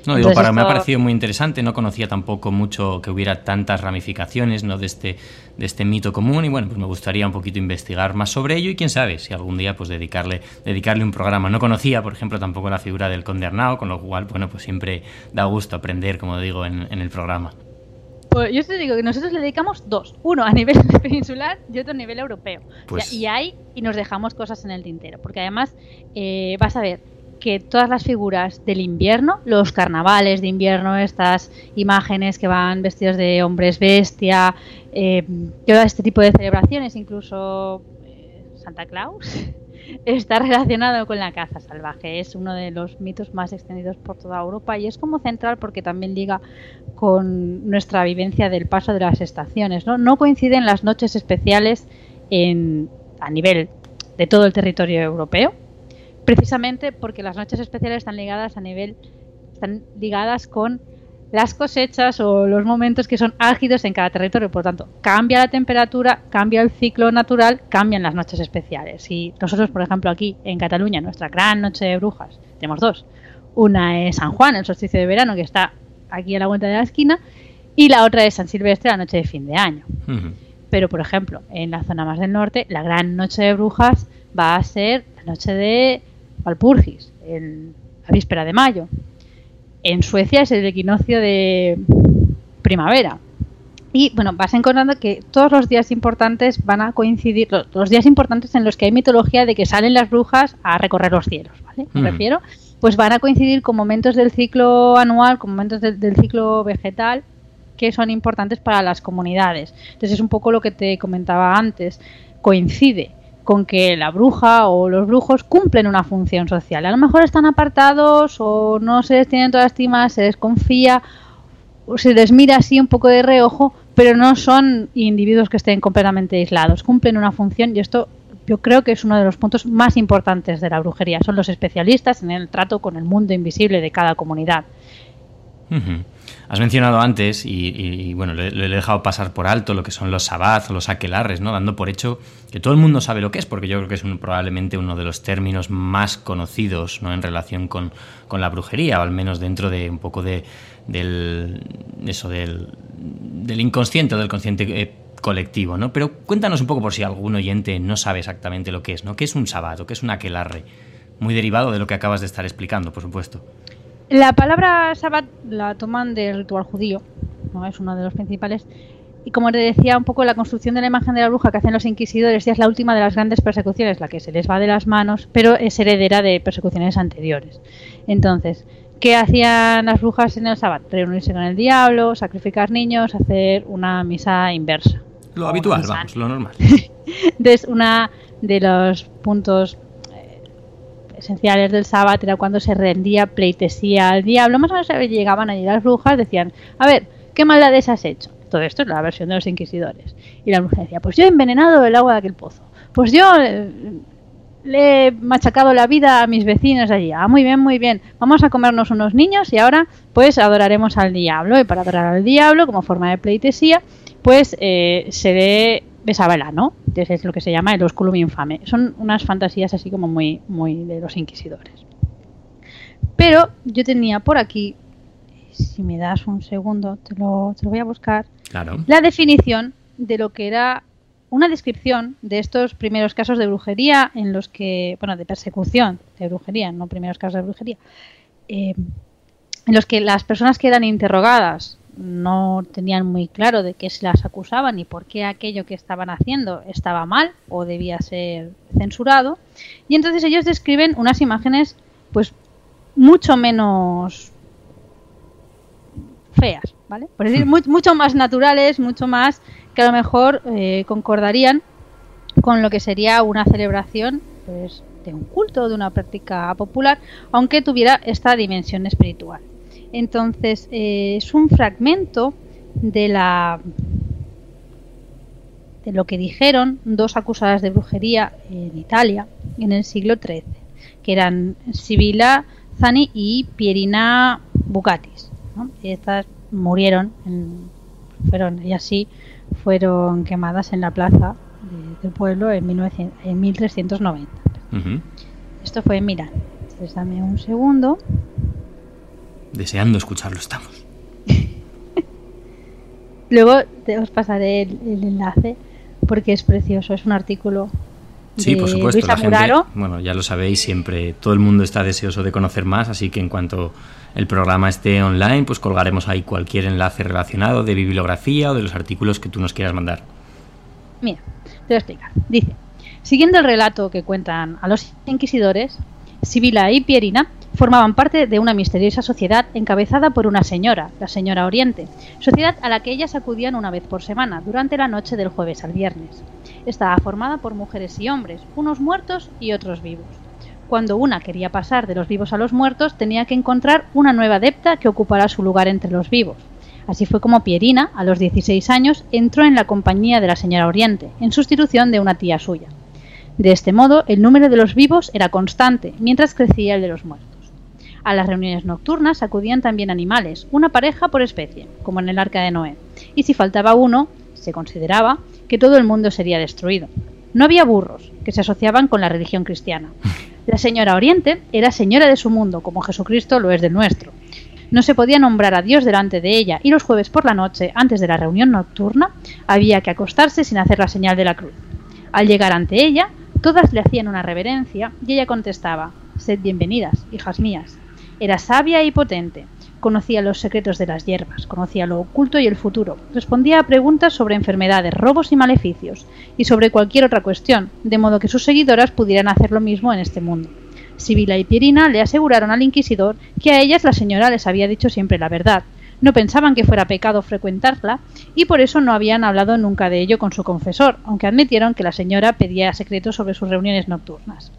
No, digo, para me ha parecido muy interesante, no conocía tampoco mucho que hubiera tantas ramificaciones ¿no? de, este, de este mito común y bueno, pues me gustaría un poquito investigar más sobre ello y quién sabe si algún día pues dedicarle, dedicarle un programa. No conocía, por ejemplo, tampoco la figura del conde Arnao, con lo cual, bueno, pues siempre da gusto aprender, como digo, en, el programa. Pues yo te digo que nosotros le dedicamos dos, uno a nivel (laughs) peninsular y otro a nivel europeo. Pues y ahí y nos dejamos cosas en el tintero, porque además eh, vas a ver, que todas las figuras del invierno, los carnavales de invierno, estas imágenes que van vestidos de hombres bestia, eh, todo este tipo de celebraciones, incluso eh, Santa Claus, (laughs) está relacionado con la caza salvaje. Es uno de los mitos más extendidos por toda Europa y es como central porque también liga con nuestra vivencia del paso de las estaciones. No, no coinciden las noches especiales en, a nivel de todo el territorio europeo, precisamente porque las noches especiales están ligadas a nivel, están ligadas con las cosechas o los momentos que son álgidos en cada territorio. Por lo tanto, cambia la temperatura, cambia el ciclo natural, cambian las noches especiales. Y nosotros, por ejemplo, aquí en Cataluña, nuestra gran noche de brujas, tenemos dos. Una es San Juan, el solsticio de verano, que está aquí en la vuelta de la esquina, y la otra es San Silvestre, la noche de fin de año. Pero, por ejemplo, en la zona más del norte, la gran noche de brujas va a ser la noche de Valpurgis, en la víspera de mayo. En Suecia es el equinoccio de primavera. Y bueno, vas encontrando que todos los días importantes van a coincidir, los, días importantes en los que hay mitología de que salen las brujas a recorrer los cielos, ¿vale? Me refiero, pues van a coincidir con momentos del ciclo anual, con momentos del ciclo vegetal que son importantes para las comunidades. Entonces es un poco lo que te comentaba antes, coincide con que la bruja o los brujos cumplen una función social. A lo mejor están apartados o no se les tiene toda estima, se desconfía o se les mira así un poco de reojo, pero no son individuos que estén completamente aislados, cumplen una función y esto yo creo que es uno de los puntos más importantes de la brujería. Son los especialistas en el trato con el mundo invisible de cada comunidad. Has mencionado antes, y, bueno, le, he dejado pasar por alto lo que son los sabbats o los aquelarres, ¿no? Dando por hecho que todo el mundo sabe lo que es, porque yo creo que es probablemente uno de los términos más conocidos, ¿no? En relación con, la brujería, o al menos dentro de un poco de, del, eso, del, del inconsciente, del consciente eh, colectivo, ¿no? Pero cuéntanos un poco por si algún oyente no sabe exactamente lo que es, ¿no? ¿Qué es un sabbat o qué es un aquelarre? Muy derivado de lo que acabas de estar explicando, por supuesto. La palabra Sabbat la toman del ritual judío, ¿no? es uno de los principales. Y como te decía, un poco la construcción de la imagen de la bruja que hacen los inquisidores ya es la última de las grandes persecuciones, la que se les va de las manos, pero es heredera de persecuciones anteriores. Entonces, ¿qué hacían las brujas en el Sabbat? Reunirse con el diablo, sacrificar niños, hacer una misa inversa. Lo habitual, vamos, lo normal. (laughs) Entonces, una de los puntos esenciales del sábado era cuando se rendía pleitesía al diablo. Más o menos llegaban allí las brujas, decían, a ver, ¿qué maldades has hecho? Todo esto es la versión de los inquisidores. Y la bruja decía, pues yo he envenenado el agua de aquel pozo. Pues yo eh, le he machacado la vida a mis vecinos allí. Ah, muy bien, muy bien. Vamos a comernos unos niños y ahora pues adoraremos al diablo. Y para adorar al diablo, como forma de pleitesía, pues eh, se ve besaba el ano, es lo que se llama el osculum infame. Son unas fantasías así como muy, muy de los inquisidores. Pero yo tenía por aquí, si me das un segundo, te lo, te lo voy a buscar, la definición de lo que era una descripción de estos primeros casos de brujería en los que, bueno, de persecución de brujería, no primeros casos de brujería, eh, en los que las personas que eran interrogadas no tenían muy claro de qué se las acusaban y por qué aquello que estaban haciendo estaba mal o debía ser censurado. Y entonces ellos describen unas imágenes pues mucho menos feas, ¿vale? Por decir, hmm. mucho más naturales, mucho más que a lo mejor eh, concordarían con lo que sería una celebración pues, de un culto, de una práctica popular, aunque tuviera esta dimensión espiritual. Entonces, eh, es un fragmento de la de lo que dijeron dos acusadas de brujería en Italia en el siglo XIII, que eran Sibila Zani y Pierina Bucatis. estas murieron, fueron, y así fueron quemadas en la plaza del pueblo en, 1390. Esto fue en Milán. Entonces, dame un segundo. Deseando escucharlo estamos. (laughs) Luego te os pasaré el, enlace porque es precioso, es un artículo. Sí, por supuesto. La gente, bueno, ya lo sabéis, siempre todo el mundo está deseoso de conocer más, así que en cuanto el programa esté online, pues colgaremos ahí cualquier enlace relacionado de bibliografía o de los artículos que tú nos quieras mandar. Mira, te voy a explicar. Dice, siguiendo el relato que cuentan a los inquisidores, Sibila y Pierina formaban parte de una misteriosa sociedad encabezada por una señora, la señora Oriente, sociedad a la que ellas acudían una vez por semana, durante la noche del jueves al viernes. Estaba formada por mujeres y hombres, unos muertos y otros vivos. Cuando una quería pasar de los vivos a los muertos, tenía que encontrar una nueva adepta que ocupara su lugar entre los vivos. Así fue como Pierina, a los 16 años, entró en la compañía de la señora Oriente, en sustitución de una tía suya. De este modo, el número de los vivos era constante, mientras crecía el de los muertos. A las reuniones nocturnas acudían también animales, una pareja por especie, como en el arca de Noé, y si faltaba uno, se consideraba que todo el mundo sería destruido. No había burros, que se asociaban con la religión cristiana. La señora Oriente era señora de su mundo, como Jesucristo lo es del nuestro. No se podía nombrar a Dios delante de ella, y los jueves por la noche, antes de la reunión nocturna, había que acostarse sin hacer la señal de la cruz. Al llegar ante ella, todas le hacían una reverencia, y ella contestaba Sed bienvenidas, hijas mías. Era sabia y potente, conocía los secretos de las hierbas, conocía lo oculto y el futuro, respondía a preguntas sobre enfermedades, robos y maleficios, y sobre cualquier otra cuestión, de modo que sus seguidoras pudieran hacer lo mismo en este mundo. Sibila y Pierina le aseguraron al inquisidor que a ellas la señora les había dicho siempre la verdad. No pensaban que fuera pecado frecuentarla y por eso no habían hablado nunca de ello con su confesor, aunque admitieron que la señora pedía secretos sobre sus reuniones nocturnas.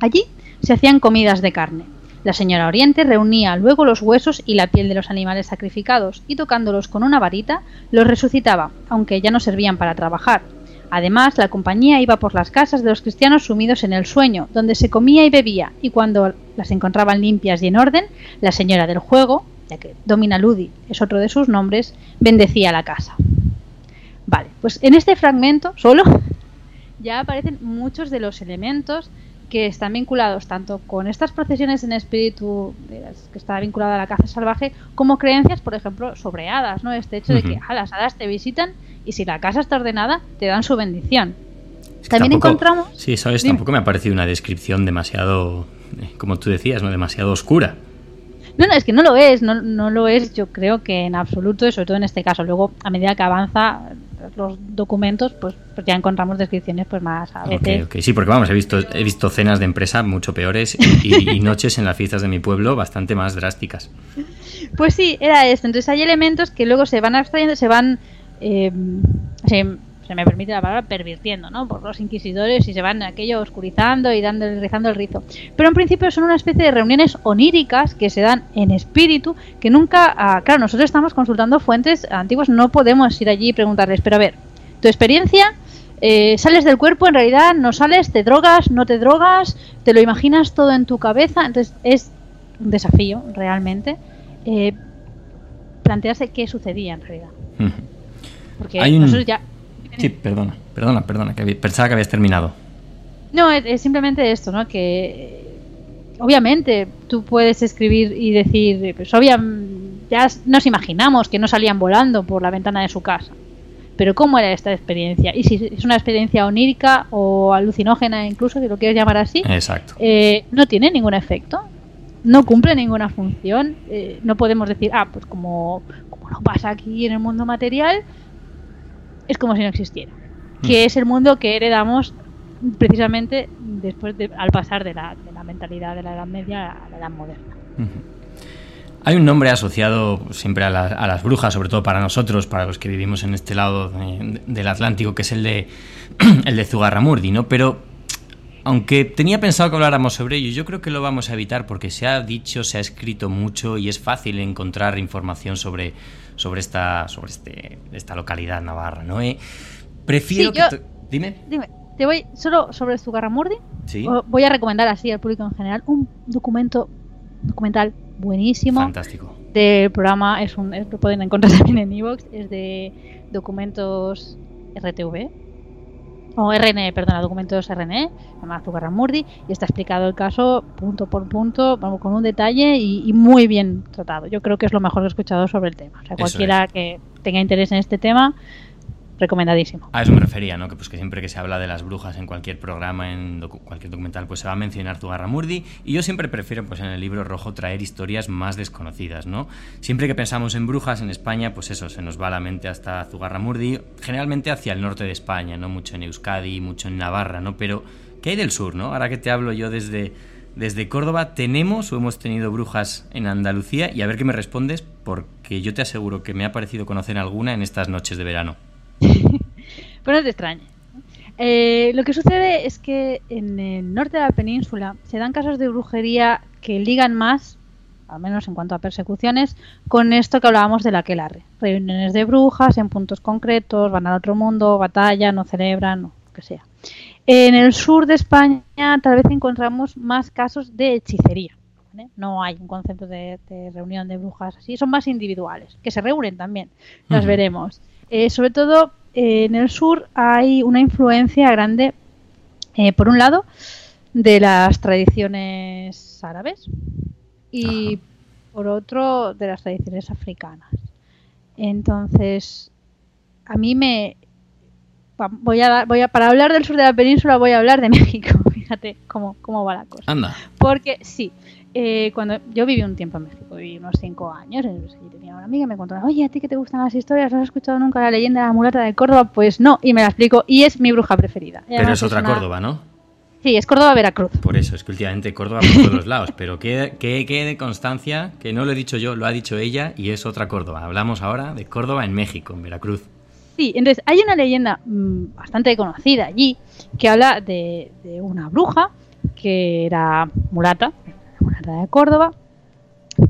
Allí se hacían comidas de carne. La señora Oriente reunía luego los huesos y la piel de los animales sacrificados y tocándolos con una varita los resucitaba, aunque ya no servían para trabajar. Además, la compañía iba por las casas de los cristianos sumidos en el sueño, donde se comía y bebía, y cuando las encontraban limpias y en orden, la señora del juego, ya que Domina Ludi es otro de sus nombres, bendecía la casa. Vale, pues en este fragmento solo (laughs) ya aparecen muchos de los elementos que están vinculados tanto con estas procesiones en espíritu que está vinculada a la caza salvaje como creencias, por ejemplo, sobre hadas, ¿no? Este hecho de que a las hadas te visitan y si la casa está ordenada te dan su bendición. También encontramos Sí, sabes, tampoco me ha parecido una descripción demasiado eh, como tú decías, no demasiado oscura. No, no, es que no lo es, no, no lo es, yo creo que en absoluto, sobre todo en este caso. Luego, a medida que avanza los documentos, pues, pues ya encontramos descripciones pues más a veces. Sí, porque vamos, he visto, he visto cenas de empresa mucho peores y, noches en las fiestas de mi pueblo bastante más drásticas. Pues sí, era esto. Entonces hay elementos que luego se van abstrayendo, se van... Eh, se me permite la palabra, pervirtiendo, ¿no? Por los inquisidores y se van aquello oscurizando y dando, rizando el rizo. Pero en principio son una especie de reuniones oníricas que se dan en espíritu, que nunca, ah, claro, nosotros estamos consultando fuentes antiguas, no podemos ir allí y preguntarles, pero a ver, tu experiencia, eh, sales del cuerpo, en realidad no sales, te drogas, no te drogas, te lo imaginas todo en tu cabeza, entonces es un desafío realmente eh, plantearse qué sucedía en realidad. Porque nosotros ya Sí, perdona, perdona, perdona, que pensaba que habías terminado. No, es, simplemente esto, ¿no? Que obviamente tú puedes escribir y decir, pues obviamente ya nos imaginamos que no salían volando por la ventana de su casa. Pero ¿cómo era esta experiencia? Y si es una experiencia onírica o alucinógena incluso, si lo quieres llamar así, Exacto. Eh, no tiene ningún efecto, no cumple ninguna función. Eh, no podemos decir, ah, pues como, como no pasa aquí en el mundo material, es como si no existiera. Que mm. es el mundo que heredamos precisamente después de, al pasar de la, de la, mentalidad de la Edad Media a la Edad Moderna. Hay un nombre asociado siempre a, a, las brujas, sobre todo para nosotros, para los que vivimos en este lado del Atlántico, que es el de, (clears throat) el de Zugarramurdi, ¿no? Pero aunque tenía pensado que habláramos sobre ello, yo creo que lo vamos a evitar porque se ha dicho, se ha escrito mucho y es fácil encontrar información sobre, sobre esta, sobre este, esta localidad navarra, ¿no? Eh, prefiero que... Dime. Dime. Te voy solo sobre Zugarramurdi. ¿Sí? Voy a recomendar así al público en general un documento documental buenísimo. Fantástico. Del programa es un lo pueden encontrar (laughs) también en Evox, es de documentos RTV o RNE, perdona, documentos RNE, llama Zugarramurdi, y está explicado el caso punto por punto, vamos, con un detalle y, muy bien tratado. Yo creo que es lo mejor que he escuchado sobre el tema. O sea, cualquiera que tenga interés en este tema, recomendadísimo. A eso me refería, ¿no? Que pues que siempre que se habla de las brujas en cualquier programa, en cualquier documental, pues se va a mencionar Zugarramurdi y yo siempre prefiero pues en el libro rojo traer historias más desconocidas, ¿no? Siempre que pensamos en brujas en España, pues eso, se nos va la mente hasta Zugarramurdi, generalmente hacia el norte de España, no mucho en Euskadi, mucho en Navarra, ¿no? Pero ¿qué hay del sur, no? Ahora que te hablo yo desde desde Córdoba, ¿tenemos o hemos tenido brujas en Andalucía? Y a ver qué me respondes, porque yo te aseguro que me ha parecido conocer alguna en estas noches de verano. Pero no te extrañe. Eh, lo que sucede es que en el norte de la península se dan casos de brujería que ligan más, al menos en cuanto a persecuciones, con esto que hablábamos de la quelarre. Reuniones de brujas en puntos concretos, van al otro mundo, batalla, no celebran, lo que sea. En el sur de España tal vez encontramos más casos de hechicería. No hay un concepto de, reunión de brujas así, son más individuales, que se reúnen también, las veremos. Eh, sobre todo eh, en el sur hay una influencia grande, eh, por un lado, de las tradiciones árabes y por otro de las tradiciones africanas. Entonces, a mí me voy a, voy a para hablar del sur de la península voy a hablar de (laughs) México. Fíjate cómo, cómo va la cosa. Anda. Porque sí, eh, cuando yo viví un tiempo en México, viví unos cinco años, y tenía una amiga que me contó, oye, ¿a ti que te gustan las historias? ¿No has escuchado nunca la leyenda de la mulata de Córdoba? Pues no, y me la explico, y es mi bruja preferida. Pero es otra Córdoba, ¿no? Sí, es Córdoba-Veracruz. Por eso, es que últimamente Córdoba por todos los lados, pero que quede constancia que no lo he dicho yo, lo ha dicho ella y es otra Córdoba. Hablamos ahora de Córdoba en México, en Veracruz. Entonces hay una leyenda mm, bastante conocida allí que habla de, una bruja que era mulata, mulata de Córdoba,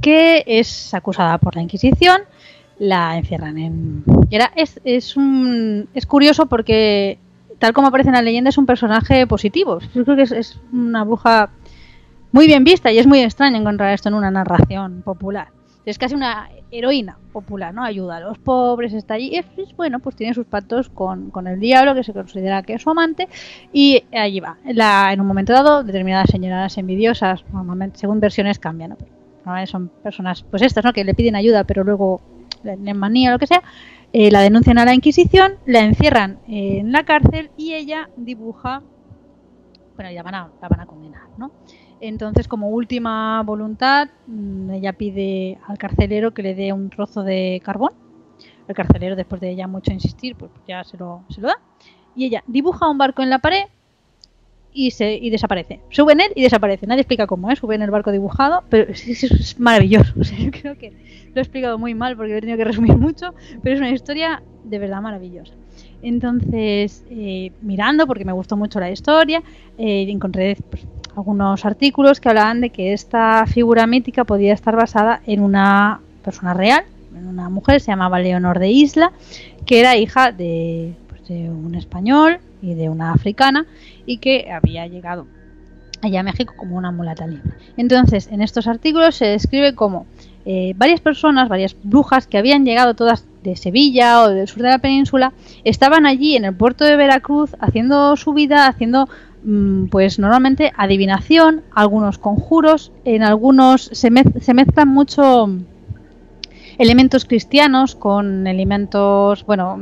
que es acusada por la Inquisición, la encierran en... Era, es, es, un, es curioso porque, tal como aparece en la leyenda, es un personaje positivo. Yo creo que es, una bruja muy bien vista y es muy extraño encontrar esto en una narración popular. Es casi una heroína popular, ¿no? Ayuda a los pobres, está allí. Es, bueno, pues tiene sus pactos con, con, el diablo, que se considera que es su amante, y allí va. La, en un momento dado, determinadas señoras envidiosas, normalmente, según versiones cambian, ¿no? son personas, pues estas, ¿no? que le piden ayuda, pero luego le manía o lo que sea, eh, la denuncian a la Inquisición, la encierran en la cárcel y ella dibuja, bueno, ya van a, la van a condenar, ¿no? Entonces, como última voluntad, mm, ella pide al carcelero que le dé un trozo de carbón. El carcelero, después de ella mucho insistir, pues ya se lo, se lo da. Y ella dibuja un barco en la pared y, se, y desaparece. Sube en él y desaparece. Nadie explica cómo es. Sube en el barco dibujado, pero es, maravilloso. (laughs) yo creo que lo he explicado muy mal porque he tenido que resumir mucho, pero es una historia de verdad maravillosa. Entonces, eh, mirando, porque me gustó mucho la historia, eh, encontré pues, algunos artículos que hablaban de que esta figura mítica podía estar basada en una persona real, en una mujer, se llamaba Leonor de Isla, que era hija de, pues, de un español y de una africana y que había llegado allá a México como una mulata libre. Entonces, en estos artículos se describe como eh, varias personas, varias brujas que habían llegado todas de Sevilla o del sur de la península, estaban allí en el puerto de Veracruz haciendo su vida, haciendo pues normalmente adivinación, algunos conjuros, en algunos se, se mezclan mucho elementos cristianos con elementos, bueno,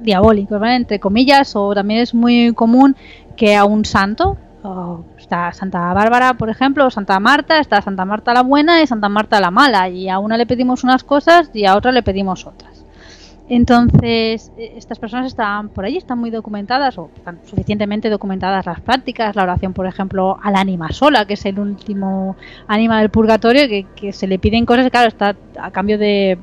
diabólicos. Entre comillas, o también es muy común que a un santo, está Santa Bárbara, por ejemplo, o Santa Marta, está Santa Marta la buena y Santa Marta la mala, y a una le pedimos unas cosas y a otra le pedimos otras. Entonces, e, estas personas están por allí, están muy documentadas, o están suficientemente documentadas las prácticas, la oración, por ejemplo, al ánima sola, que es el último ánima del purgatorio, que, que se le piden cosas, claro, está a cambio de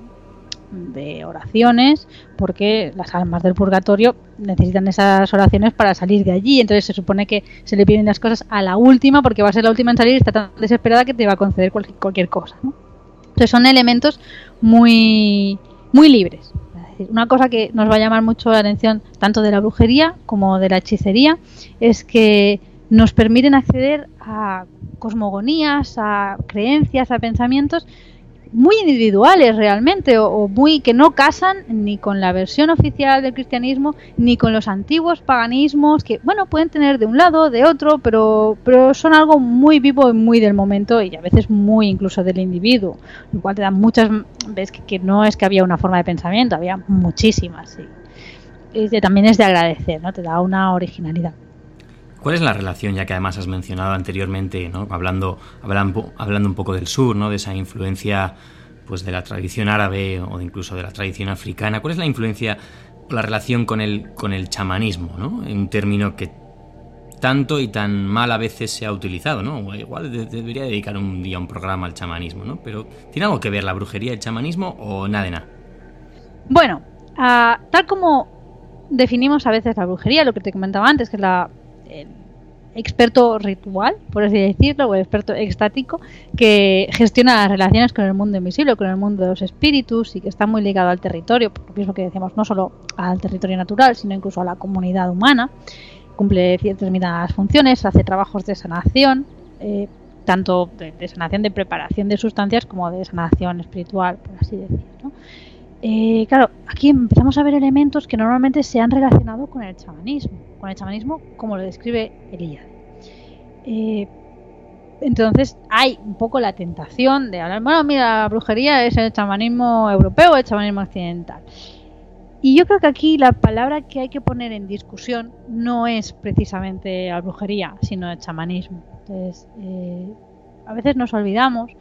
de oraciones porque las almas del purgatorio necesitan esas oraciones para salir de allí. Entonces se supone que se le piden las cosas a la última porque va a ser la última en salir y está tan desesperada que te va a conceder cualquier, cosa. Entonces son elementos muy, muy libres. Una cosa que nos va a llamar mucho la atención tanto de la brujería como de la hechicería es que nos permiten acceder a cosmogonías, a creencias, a pensamientos muy individuales realmente o, muy que no casan ni con la versión oficial del cristianismo ni con los antiguos paganismos que bueno pueden tener de un lado de otro pero pero son algo muy vivo y muy del momento y a veces muy incluso del individuo lo cual te da muchas ves que, no es que había una forma de pensamiento había muchísimas y también es de agradecer no te da una originalidad ¿Cuál es la relación, ya que además has mencionado anteriormente, hablando, hablando, hablando un poco del sur, ¿no? de esa influencia pues, de la tradición árabe o incluso de la tradición africana? ¿Cuál es la influencia la relación con el, con el chamanismo? ¿no? Un término que tanto y tan mal a veces se ha utilizado, ¿no? Igual debería dedicar un día un programa al chamanismo, ¿no? Pero ¿tiene algo que ver la brujería y el chamanismo o nada de nada? Bueno, ah, tal como definimos a veces la brujería, lo que te comentaba antes, que es la experto ritual, por así decirlo, o experto extático, que gestiona las relaciones con el mundo invisible, con el mundo de los espíritus y que está muy ligado al territorio, porque lo que decíamos, no solo al territorio natural, sino incluso a la comunidad humana. Cumple determinadas funciones, hace trabajos de sanación, eh, tanto de, sanación de preparación de sustancias como de sanación espiritual, por así decirlo. Eh, claro, aquí empezamos a ver elementos que normalmente se han relacionado con el chamanismo, con el chamanismo como lo describe Elías. Eh, entonces hay un poco la tentación de hablar, bueno, mira, la brujería es el chamanismo europeo el chamanismo occidental. Y yo creo que aquí la palabra que hay que poner en discusión no es precisamente la brujería, sino el chamanismo. Entonces, eh, a veces nos olvidamos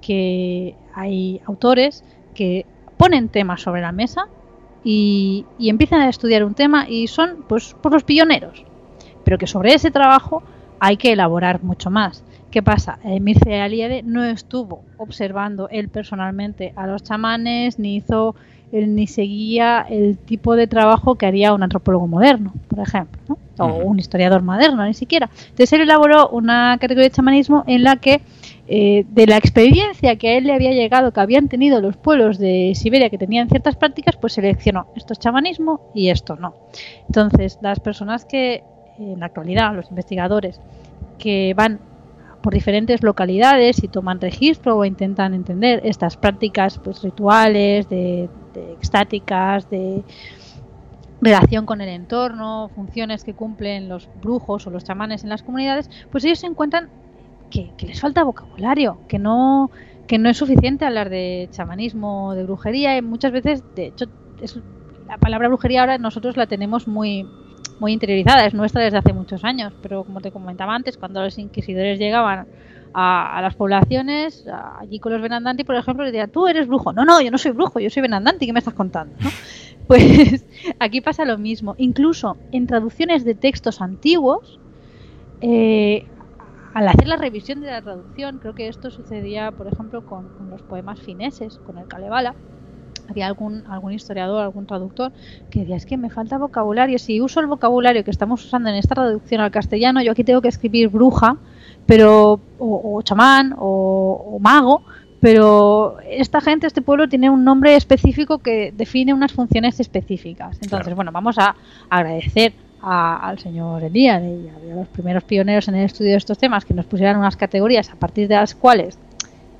que hay autores que ponen temas sobre la mesa y, empiezan a estudiar un tema y son pues por los pioneros. Pero que sobre ese trabajo hay que elaborar mucho más. ¿Qué pasa? Eh, Mircea Eliade no estuvo observando él personalmente a los chamanes, ni hizo, ni seguía el tipo de trabajo que haría un antropólogo moderno, por ejemplo, o un historiador moderno, ni siquiera. Entonces él elaboró una categoría de chamanismo en la que eh, de la experiencia que a él le había llegado, que habían tenido los pueblos de Siberia que tenían ciertas prácticas, pues seleccionó esto es chamanismo y esto no. Entonces, las personas que en la actualidad, los investigadores, que van por diferentes localidades y toman registro o intentan entender estas prácticas pues, rituales, de, de extáticas, de relación con el entorno, funciones que cumplen los brujos o los chamanes en las comunidades, pues ellos se encuentran que, les falta vocabulario, que no, que no es suficiente hablar de chamanismo, de brujería, y muchas veces, de hecho, es, la palabra brujería ahora nosotros la tenemos muy, muy interiorizada, es nuestra desde hace muchos años, pero como te comentaba antes, cuando los inquisidores llegaban a, las poblaciones, allí con los Venandanti, por ejemplo, les decían, tú eres brujo. No, no, yo no soy brujo, yo soy Venandanti, ¿qué me estás contando? (laughs) Pues (laughs) aquí pasa lo mismo. Incluso en traducciones de textos antiguos, eh, al hacer la revisión de la traducción, creo que esto sucedía, por ejemplo, con, los poemas fineses, con el Kalevala. Había algún, algún historiador, algún traductor que decía, es que me falta vocabulario. Si uso el vocabulario que estamos usando en esta traducción al castellano, yo aquí tengo que escribir bruja, pero o, chamán o, mago, pero esta gente, este pueblo tiene un nombre específico que define unas funciones específicas. Entonces, bueno, vamos a agradecer al señor Elías y a los primeros pioneros en el estudio de estos temas que nos pusieran unas categorías a partir de las cuales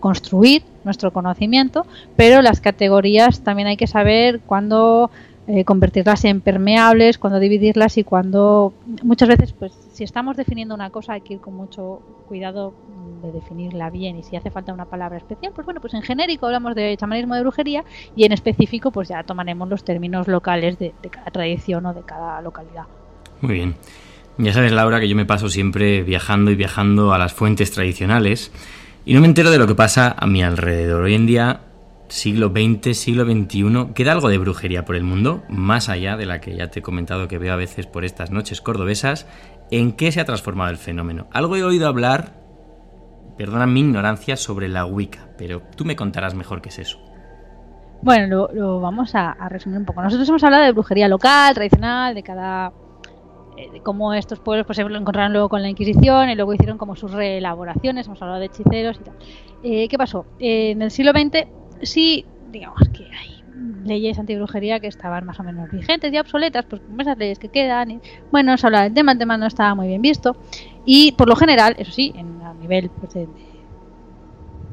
construir nuestro conocimiento, pero las categorías también hay que saber cuándo eh, convertirlas en permeables, cuándo dividirlas y cuándo muchas veces pues si estamos definiendo una cosa hay que ir con mucho cuidado de definirla bien y si hace falta una palabra especial, pues bueno, pues en genérico hablamos de chamanismo de brujería y en específico pues ya tomaremos los términos locales de cada tradición o de cada localidad. Muy bien. Ya sabes, Laura, que yo me paso siempre viajando y viajando a las fuentes tradicionales y no me entero de lo que pasa a mi alrededor. Hoy en día, siglo XX, siglo XXI, ¿queda algo de brujería por el mundo? Más allá de la que ya te he comentado que veo a veces por estas noches cordobesas. ¿En qué se ha transformado el fenómeno? Algo he oído hablar, perdona mi ignorancia, sobre la Wicca, pero tú me contarás mejor qué es eso. Bueno, lo, vamos a, resumir un poco. Nosotros hemos hablado de brujería local, tradicional, de cada cómo estos pueblos pues, se encontraron luego con la Inquisición y luego hicieron como sus reelaboraciones, hemos hablado de hechiceros y tal. Eh, ¿Qué pasó? Eh, en el siglo XX sí, digamos que hay leyes antibrujería que estaban más o menos vigentes y obsoletas, pues como esas leyes que quedan. Y, bueno, se habla del tema, el tema no estaba muy bien visto. Y por lo general, eso sí, en, a nivel pues, de,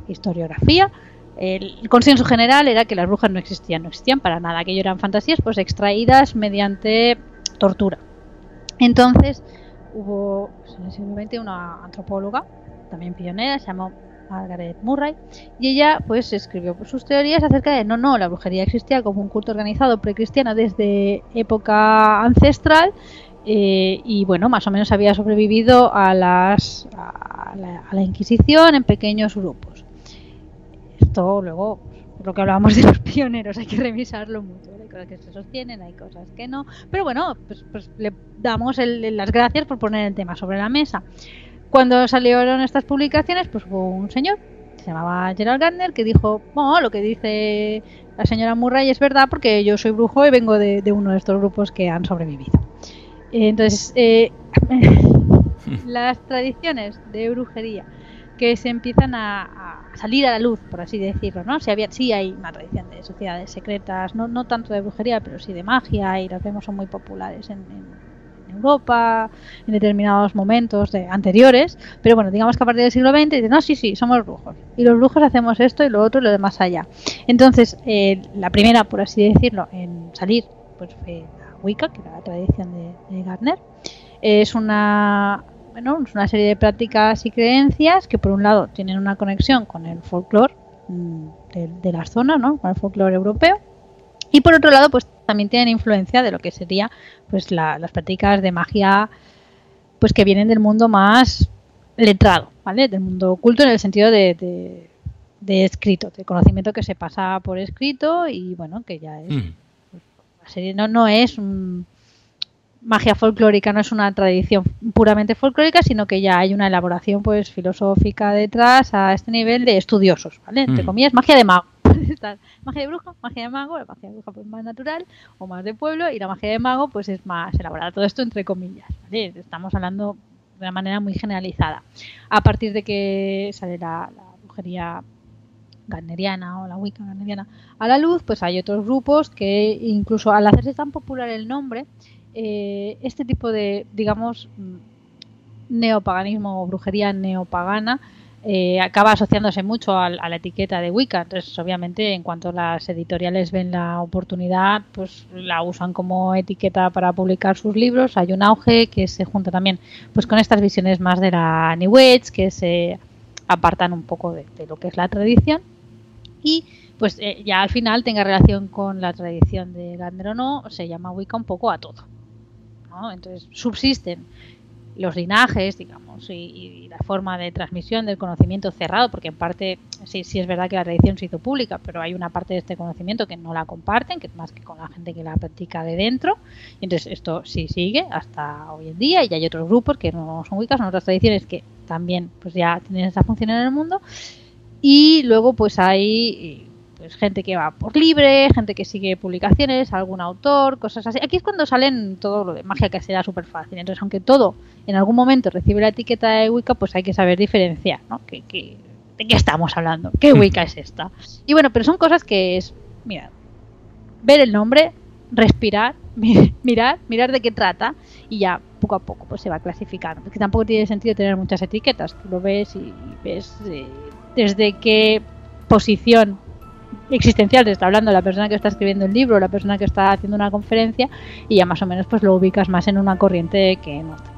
historiografía, el consenso general era que las brujas no existían, no existían para nada, aquello eran fantasías pues extraídas mediante tortura. Entonces hubo pues, XX una antropóloga, también pionera, se llamó Margaret Murray, y ella pues escribió sus teorías acerca de no, no, la brujería existía como un culto organizado precristiano desde época ancestral eh, y bueno, más o menos había sobrevivido a, las, a, la, Inquisición en pequeños grupos. Esto luego, lo que hablábamos de los (laughs) pioneros, hay que revisarlo mucho que se sostienen, hay cosas que no. Pero bueno, pues, pues le damos las gracias por poner el tema sobre la mesa. Cuando salieron estas publicaciones, pues hubo un señor, se llamaba Gerald Gardner, que dijo, bueno, lo que dice la señora Murray es verdad porque yo soy brujo y vengo de, uno de estos grupos que han sobrevivido. Entonces, eh, (laughs) las tradiciones de brujería que se empiezan a, salir a la luz, por así decirlo, ¿no? Si había, sí hay una tradición de sociedades secretas, no, no tanto de brujería, pero sí de magia, y las vemos son muy populares en, Europa, en determinados momentos de, anteriores, pero bueno, digamos que a partir del siglo XX dicen, no, sí, sí, somos brujos, y los brujos hacemos esto y lo otro y lo demás allá. Entonces, eh, la primera, por así decirlo, en salir, pues fue la Wicca, que era la tradición de, de Gardner, es una bueno, es una serie de prácticas y creencias que por un lado tienen una conexión con el folclore mm, de, la zona, ¿no? con el folclore europeo, y por otro lado pues también tienen influencia de lo que sería pues las prácticas de magia pues que vienen del mundo más letrado, ¿vale? Del mundo oculto en el sentido de, de, escrito, de conocimiento que se pasa por escrito y bueno, que ya es... Mm. Pues, no, no es un, magia folclórica no es una tradición puramente folclórica, sino que ya hay una elaboración pues filosófica detrás a este nivel de estudiosos, ¿vale? Entre mm. comillas, magia de mago. (laughs) magia de brujo, magia de mago, la magia de bruja pues más natural o más de pueblo y la magia de mago pues es más elaborada. Todo esto entre comillas, ¿vale? Estamos hablando de una manera muy generalizada. A partir de que sale la, brujería gardneriana o la Wicca gardneriana a la luz, pues hay otros grupos que incluso al hacerse tan popular el nombre, eh, este tipo de, digamos, neopaganismo o brujería neopagana eh, acaba asociándose mucho a, la etiqueta de Wicca. Entonces, obviamente, en cuanto las editoriales ven la oportunidad, pues la usan como etiqueta para publicar sus libros. Hay un auge que se junta también pues con estas visiones más de la New Age, que se apartan un poco de, lo que es la tradición. Y pues eh, ya al final tenga relación con la tradición de Gander o no, se llama Wicca un poco a todo. Entonces subsisten los linajes, digamos, y, la forma de transmisión del conocimiento cerrado, porque en parte sí, sí es verdad que la tradición se hizo pública, pero hay una parte de este conocimiento que no la comparten, que más que con la gente que la practica de dentro. Y entonces esto sí sigue hasta hoy en día y hay otros grupos que no son wicca, son otras tradiciones que también pues ya tienen esa función en el mundo. Y luego pues hay pues, gente que va por libre, gente que sigue publicaciones, algún autor, cosas así. Aquí es cuando salen todo lo de magia que será súper fácil. Entonces, aunque todo en algún momento recibe la etiqueta de Wicca, pues hay que saber diferenciar, ¿no? ¿De qué estamos hablando? ¿Qué. (laughs) Wicca es esta? Y bueno, pero son cosas que es, mira, ver el nombre, respirar, (laughs) mirar, mirar de qué trata y ya poco a poco pues se va clasificando. Porque tampoco tiene sentido tener muchas etiquetas. Tú lo ves y ves eh, desde qué posición existencial, te está hablando la persona que está escribiendo el libro, la persona que está haciendo una conferencia y ya más o menos pues lo ubicas más en una corriente que en otra.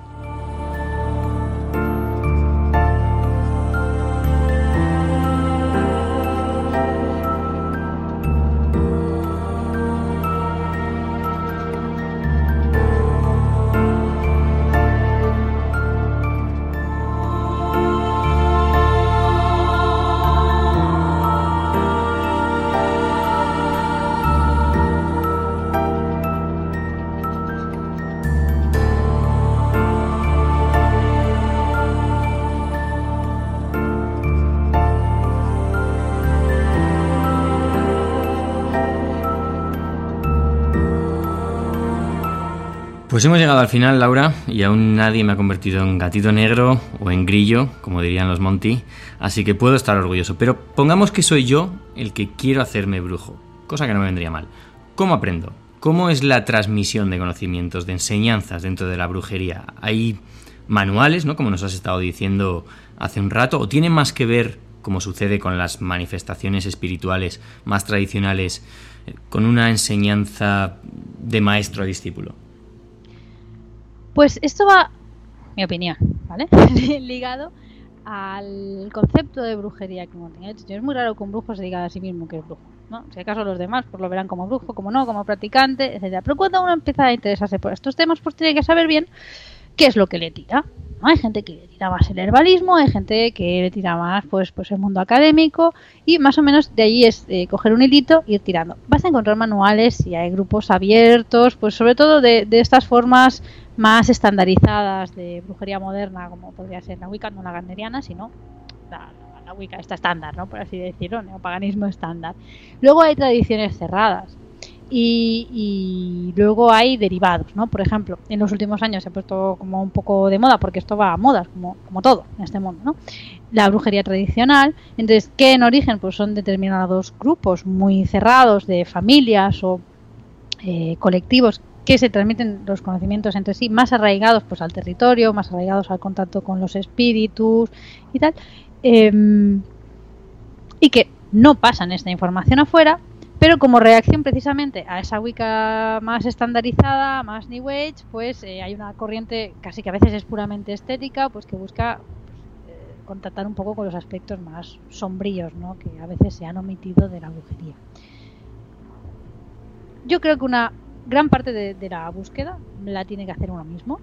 Pues hemos llegado al final, Laura, y aún nadie me ha convertido en gatito negro o en grillo, como dirían los Monty, así que puedo estar orgulloso. Pero pongamos que soy yo el que quiero hacerme brujo, cosa que no me vendría mal. ¿Cómo aprendo? ¿Cómo es la transmisión de conocimientos, de enseñanzas dentro de la brujería? ¿Hay manuales, ¿no? Como nos has estado diciendo hace un rato, o tiene más que ver, como sucede con las manifestaciones espirituales más tradicionales, eh, con una enseñanza de maestro a discípulo? Pues esto va, mi opinión, ¿vale? (laughs) Ligado al concepto de brujería que hecho. Es muy raro que un brujo se diga a sí mismo que es brujo, ¿no? Si acaso los demás pues lo verán como brujo, como no, como practicante, etcétera. Pero cuando uno empieza a interesarse por estos temas, pues tiene que saber bien qué es lo que le tira. Hay gente que le tira más el herbalismo, hay gente que le tira más pues, pues el mundo académico y más o menos de ahí es eh, coger un hilito y ir tirando. Vas a encontrar manuales y hay grupos abiertos, pues sobre todo de, de estas formas más estandarizadas de brujería moderna, como podría ser la Wicca, no la ganderiana, sino la, Wicca, esta estándar, ¿no? por así decirlo, neopaganismo estándar. Luego hay tradiciones cerradas, Y, luego hay derivados, ¿no? Por ejemplo, en los últimos años se ha puesto como un poco de moda, porque esto va a modas, como, como todo en este mundo, ¿no? La brujería tradicional. Entonces, ¿qué en origen? Pues son determinados grupos muy cerrados de familias o eh, colectivos que se transmiten los conocimientos entre sí, más arraigados pues al territorio, más arraigados al contacto con los espíritus y tal, em, y que no pasan esta información afuera, pero como reacción precisamente a esa Wicca más estandarizada, más New Age, pues eh, hay una corriente casi que a veces es puramente estética, pues que busca eh, contactar un poco con los aspectos más sombríos, ¿no? que a veces se han omitido de la brujería. Yo creo que una gran parte de, la búsqueda la tiene que hacer uno mismo,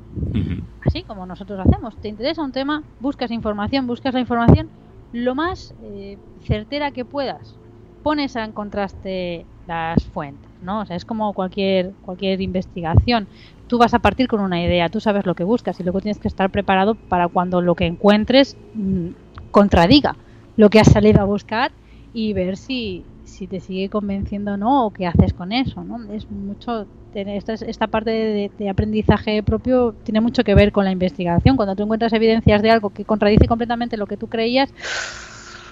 así como nosotros hacemos. Te interesa un tema, buscas información, buscas la información lo más eh, certera que puedas. Pones en contraste las fuentes, ¿no? O sea, es como cualquier cualquier investigación. Tú vas a partir con una idea, tú sabes lo que buscas y luego tienes que estar preparado para cuando lo que encuentres mm, contradiga lo que has salido a buscar y ver si, si te sigue convenciendo o no o qué haces con eso, ¿no? Es mucho esta, esta parte de, aprendizaje propio tiene mucho que ver con la investigación. Cuando tú encuentras evidencias de algo que contradice completamente lo que tú creías,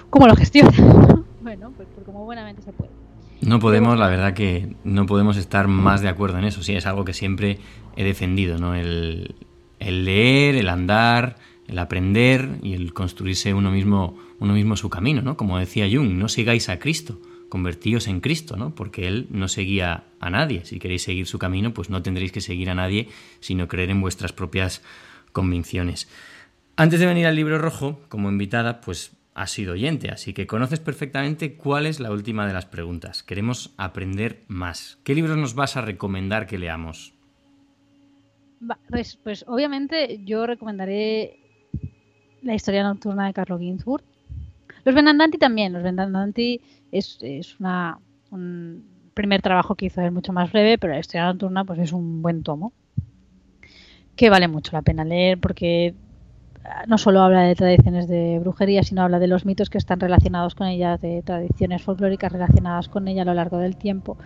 ¿cómo lo gestionas? (laughs) bueno, pues, como buenamente se puede. No podemos, la verdad que no podemos estar más de acuerdo en eso. Sí, es algo que siempre he defendido, ¿no? El, el leer, el andar, el aprender y el construirse uno mismo, uno mismo su camino, ¿no? Como decía Jung, no sigáis a Cristo, convertíos en Cristo, ¿no? Porque Él no seguía a nadie. Si queréis seguir su camino, pues no tendréis que seguir a nadie, sino creer en vuestras propias convicciones. Antes de venir al libro rojo, como invitada, pues has sido oyente, así que conoces perfectamente cuál es la última de las preguntas. Queremos aprender más. ¿Qué libros nos vas a recomendar que leamos? Pues, pues obviamente yo recomendaré la historia nocturna de Carlo Ginzburg. Los Benandanti también, los Benandanti es, es una, un primer trabajo que hizo él mucho más breve, pero la historia nocturna pues es un buen tomo que vale mucho la pena leer porque ah, no solo habla de tradiciones de brujería, sino habla de los mitos que están relacionados con ella, de tradiciones folclóricas relacionadas con ella a lo largo del tiempo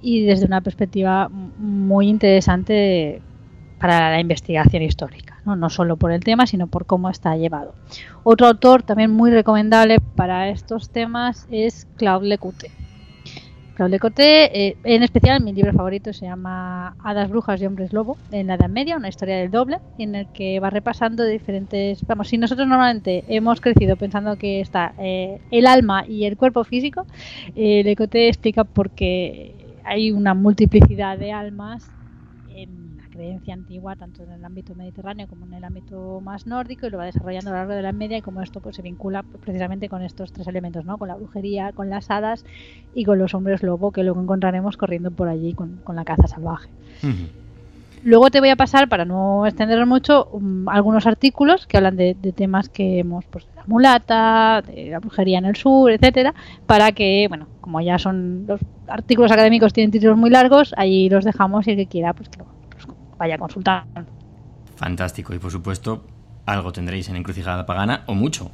y desde una perspectiva muy interesante para la investigación histórica, ¿no? solo por el tema, sino por cómo está llevado. Otro autor también muy recomendable para estos temas es Claude Lecoute. Claude Lecoute, eh, en especial mi libro favorito se llama Hadas, Brujas y Hombres Lobo, en la Edad Media, una historia del doble, en el que va repasando diferentes... Vamos, si nosotros normalmente hemos crecido pensando que está eh, el alma y el cuerpo físico, eh, explica por qué hay una multiplicidad de almas creencia antigua tanto en el ámbito mediterráneo como en el ámbito más nórdico y lo va desarrollando a lo largo de la media y como esto pues se vincula precisamente con estos tres elementos, ¿no? Con la brujería, con las hadas y con los hombres lobo que luego encontraremos corriendo por allí con, la caza salvaje. Luego te voy a pasar, para no extender mucho, um, algunos artículos que hablan de, temas que hemos, pues, de la mulata, de la brujería en el sur, etcétera, para que, bueno, como ya son los artículos académicos tienen títulos muy largos, ahí los dejamos y el que quiera, pues que lo, vaya a consultar. Fantástico. Y por supuesto, algo tendréis en Encrucijada Pagana o mucho.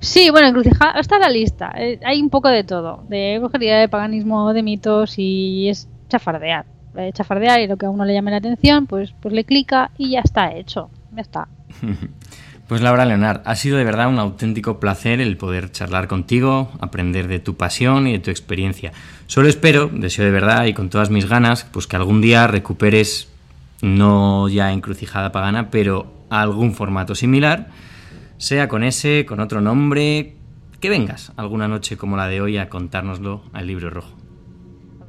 Sí, bueno, Encrucijada está la lista. Eh, hay un poco de todo. De brujería, de paganismo, de mitos y es chafardear. Eh, chafardear y lo que a uno le llame la atención, pues, pues le clica y ya está hecho. Ya está. (laughs) Pues Laura Leonard, ha sido de verdad un auténtico placer el poder charlar contigo, aprender de tu pasión y de tu experiencia. Solo espero, deseo de verdad y con todas mis ganas, pues que algún día recuperes no ya encrucijada pagana, pero algún formato similar, sea con ese, con otro nombre, que vengas alguna noche como la de hoy a contárnoslo al libro rojo.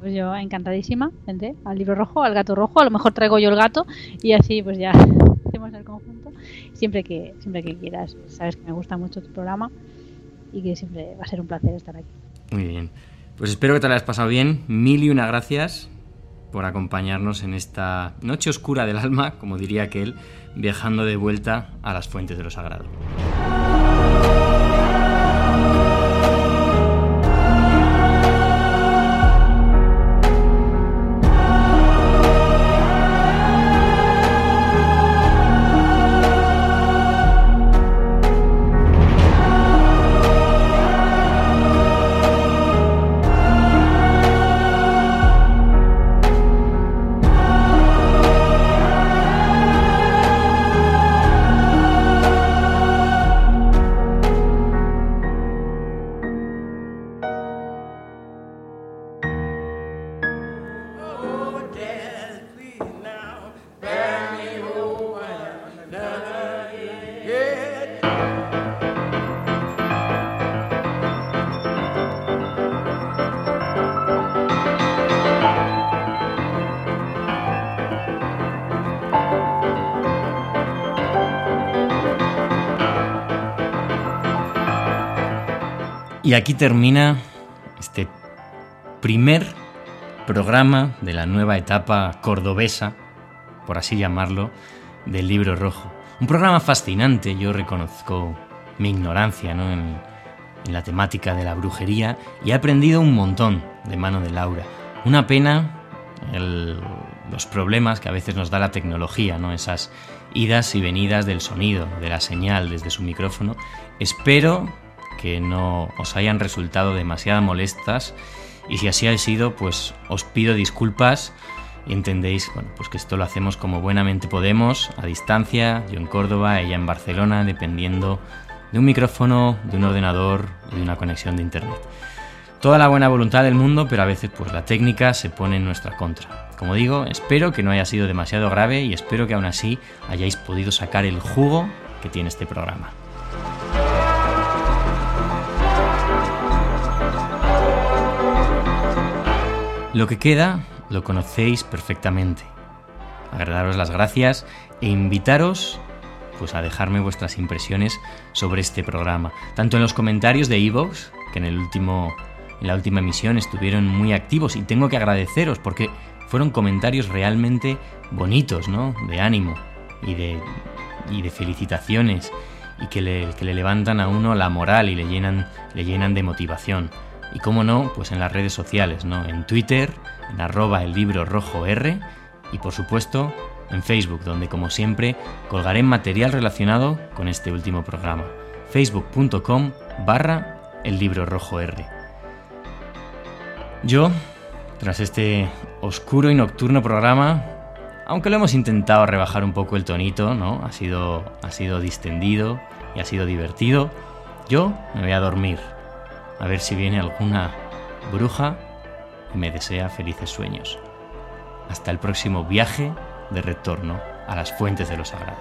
Pues yo encantadísima, gente, al libro rojo, al gato rojo, a lo mejor traigo yo el gato y así pues ya (laughs) hacemos el conjunto. Siempre que, siempre que quieras, sabes que me gusta mucho tu programa y que siempre va a ser un placer estar aquí. Muy bien. Pues espero que te lo hayas pasado bien. Mil y una gracias por acompañarnos en esta noche oscura del alma, como diría aquel, viajando de vuelta a las fuentes de lo sagrado. Y aquí termina este primer programa de la nueva etapa cordobesa, por así llamarlo, del libro rojo. Un programa fascinante, yo reconozco mi ignorancia ¿no? en, la temática de la brujería y he aprendido un montón de mano de Laura. Una pena los problemas que a veces nos da la tecnología, ¿no? esas idas y venidas del sonido, de la señal desde su micrófono. Espero que no os hayan resultado demasiado molestas y si así ha sido, pues os pido disculpas entendéis bueno, pues que esto lo hacemos como buenamente podemos, a distancia, yo en Córdoba, ella en Barcelona, dependiendo de un micrófono, de un ordenador y de una conexión de internet. Toda la buena voluntad del mundo, pero a veces pues la técnica se pone en nuestra contra. Como digo, espero que no haya sido demasiado grave y espero que aún así hayáis podido sacar el jugo que tiene este programa. Lo que queda lo conocéis perfectamente. Agradaros las gracias e invitaros pues a dejarme vuestras impresiones sobre este programa, tanto en los comentarios de Evox, que en el último en la última emisión estuvieron muy activos y tengo que agradeceros porque fueron comentarios realmente bonitos, ¿no? De ánimo y de, y de felicitaciones y que le, que le levantan a uno la moral y le llenan, le llenan de motivación. Y cómo no, pues en las redes sociales, ¿no? En Twitter, en arroba el libro rojo R y por supuesto en Facebook, donde como siempre colgaré material relacionado con este último programa. facebook.com barra el libro rojo R. Yo, tras este oscuro y nocturno programa, aunque lo hemos intentado rebajar un poco el tonito, ¿no? Ha sido, ha sido distendido y ha sido divertido, yo me voy a dormir a ver si viene alguna bruja y me desea felices sueños. Hasta el próximo viaje de retorno a las fuentes de lo sagrado.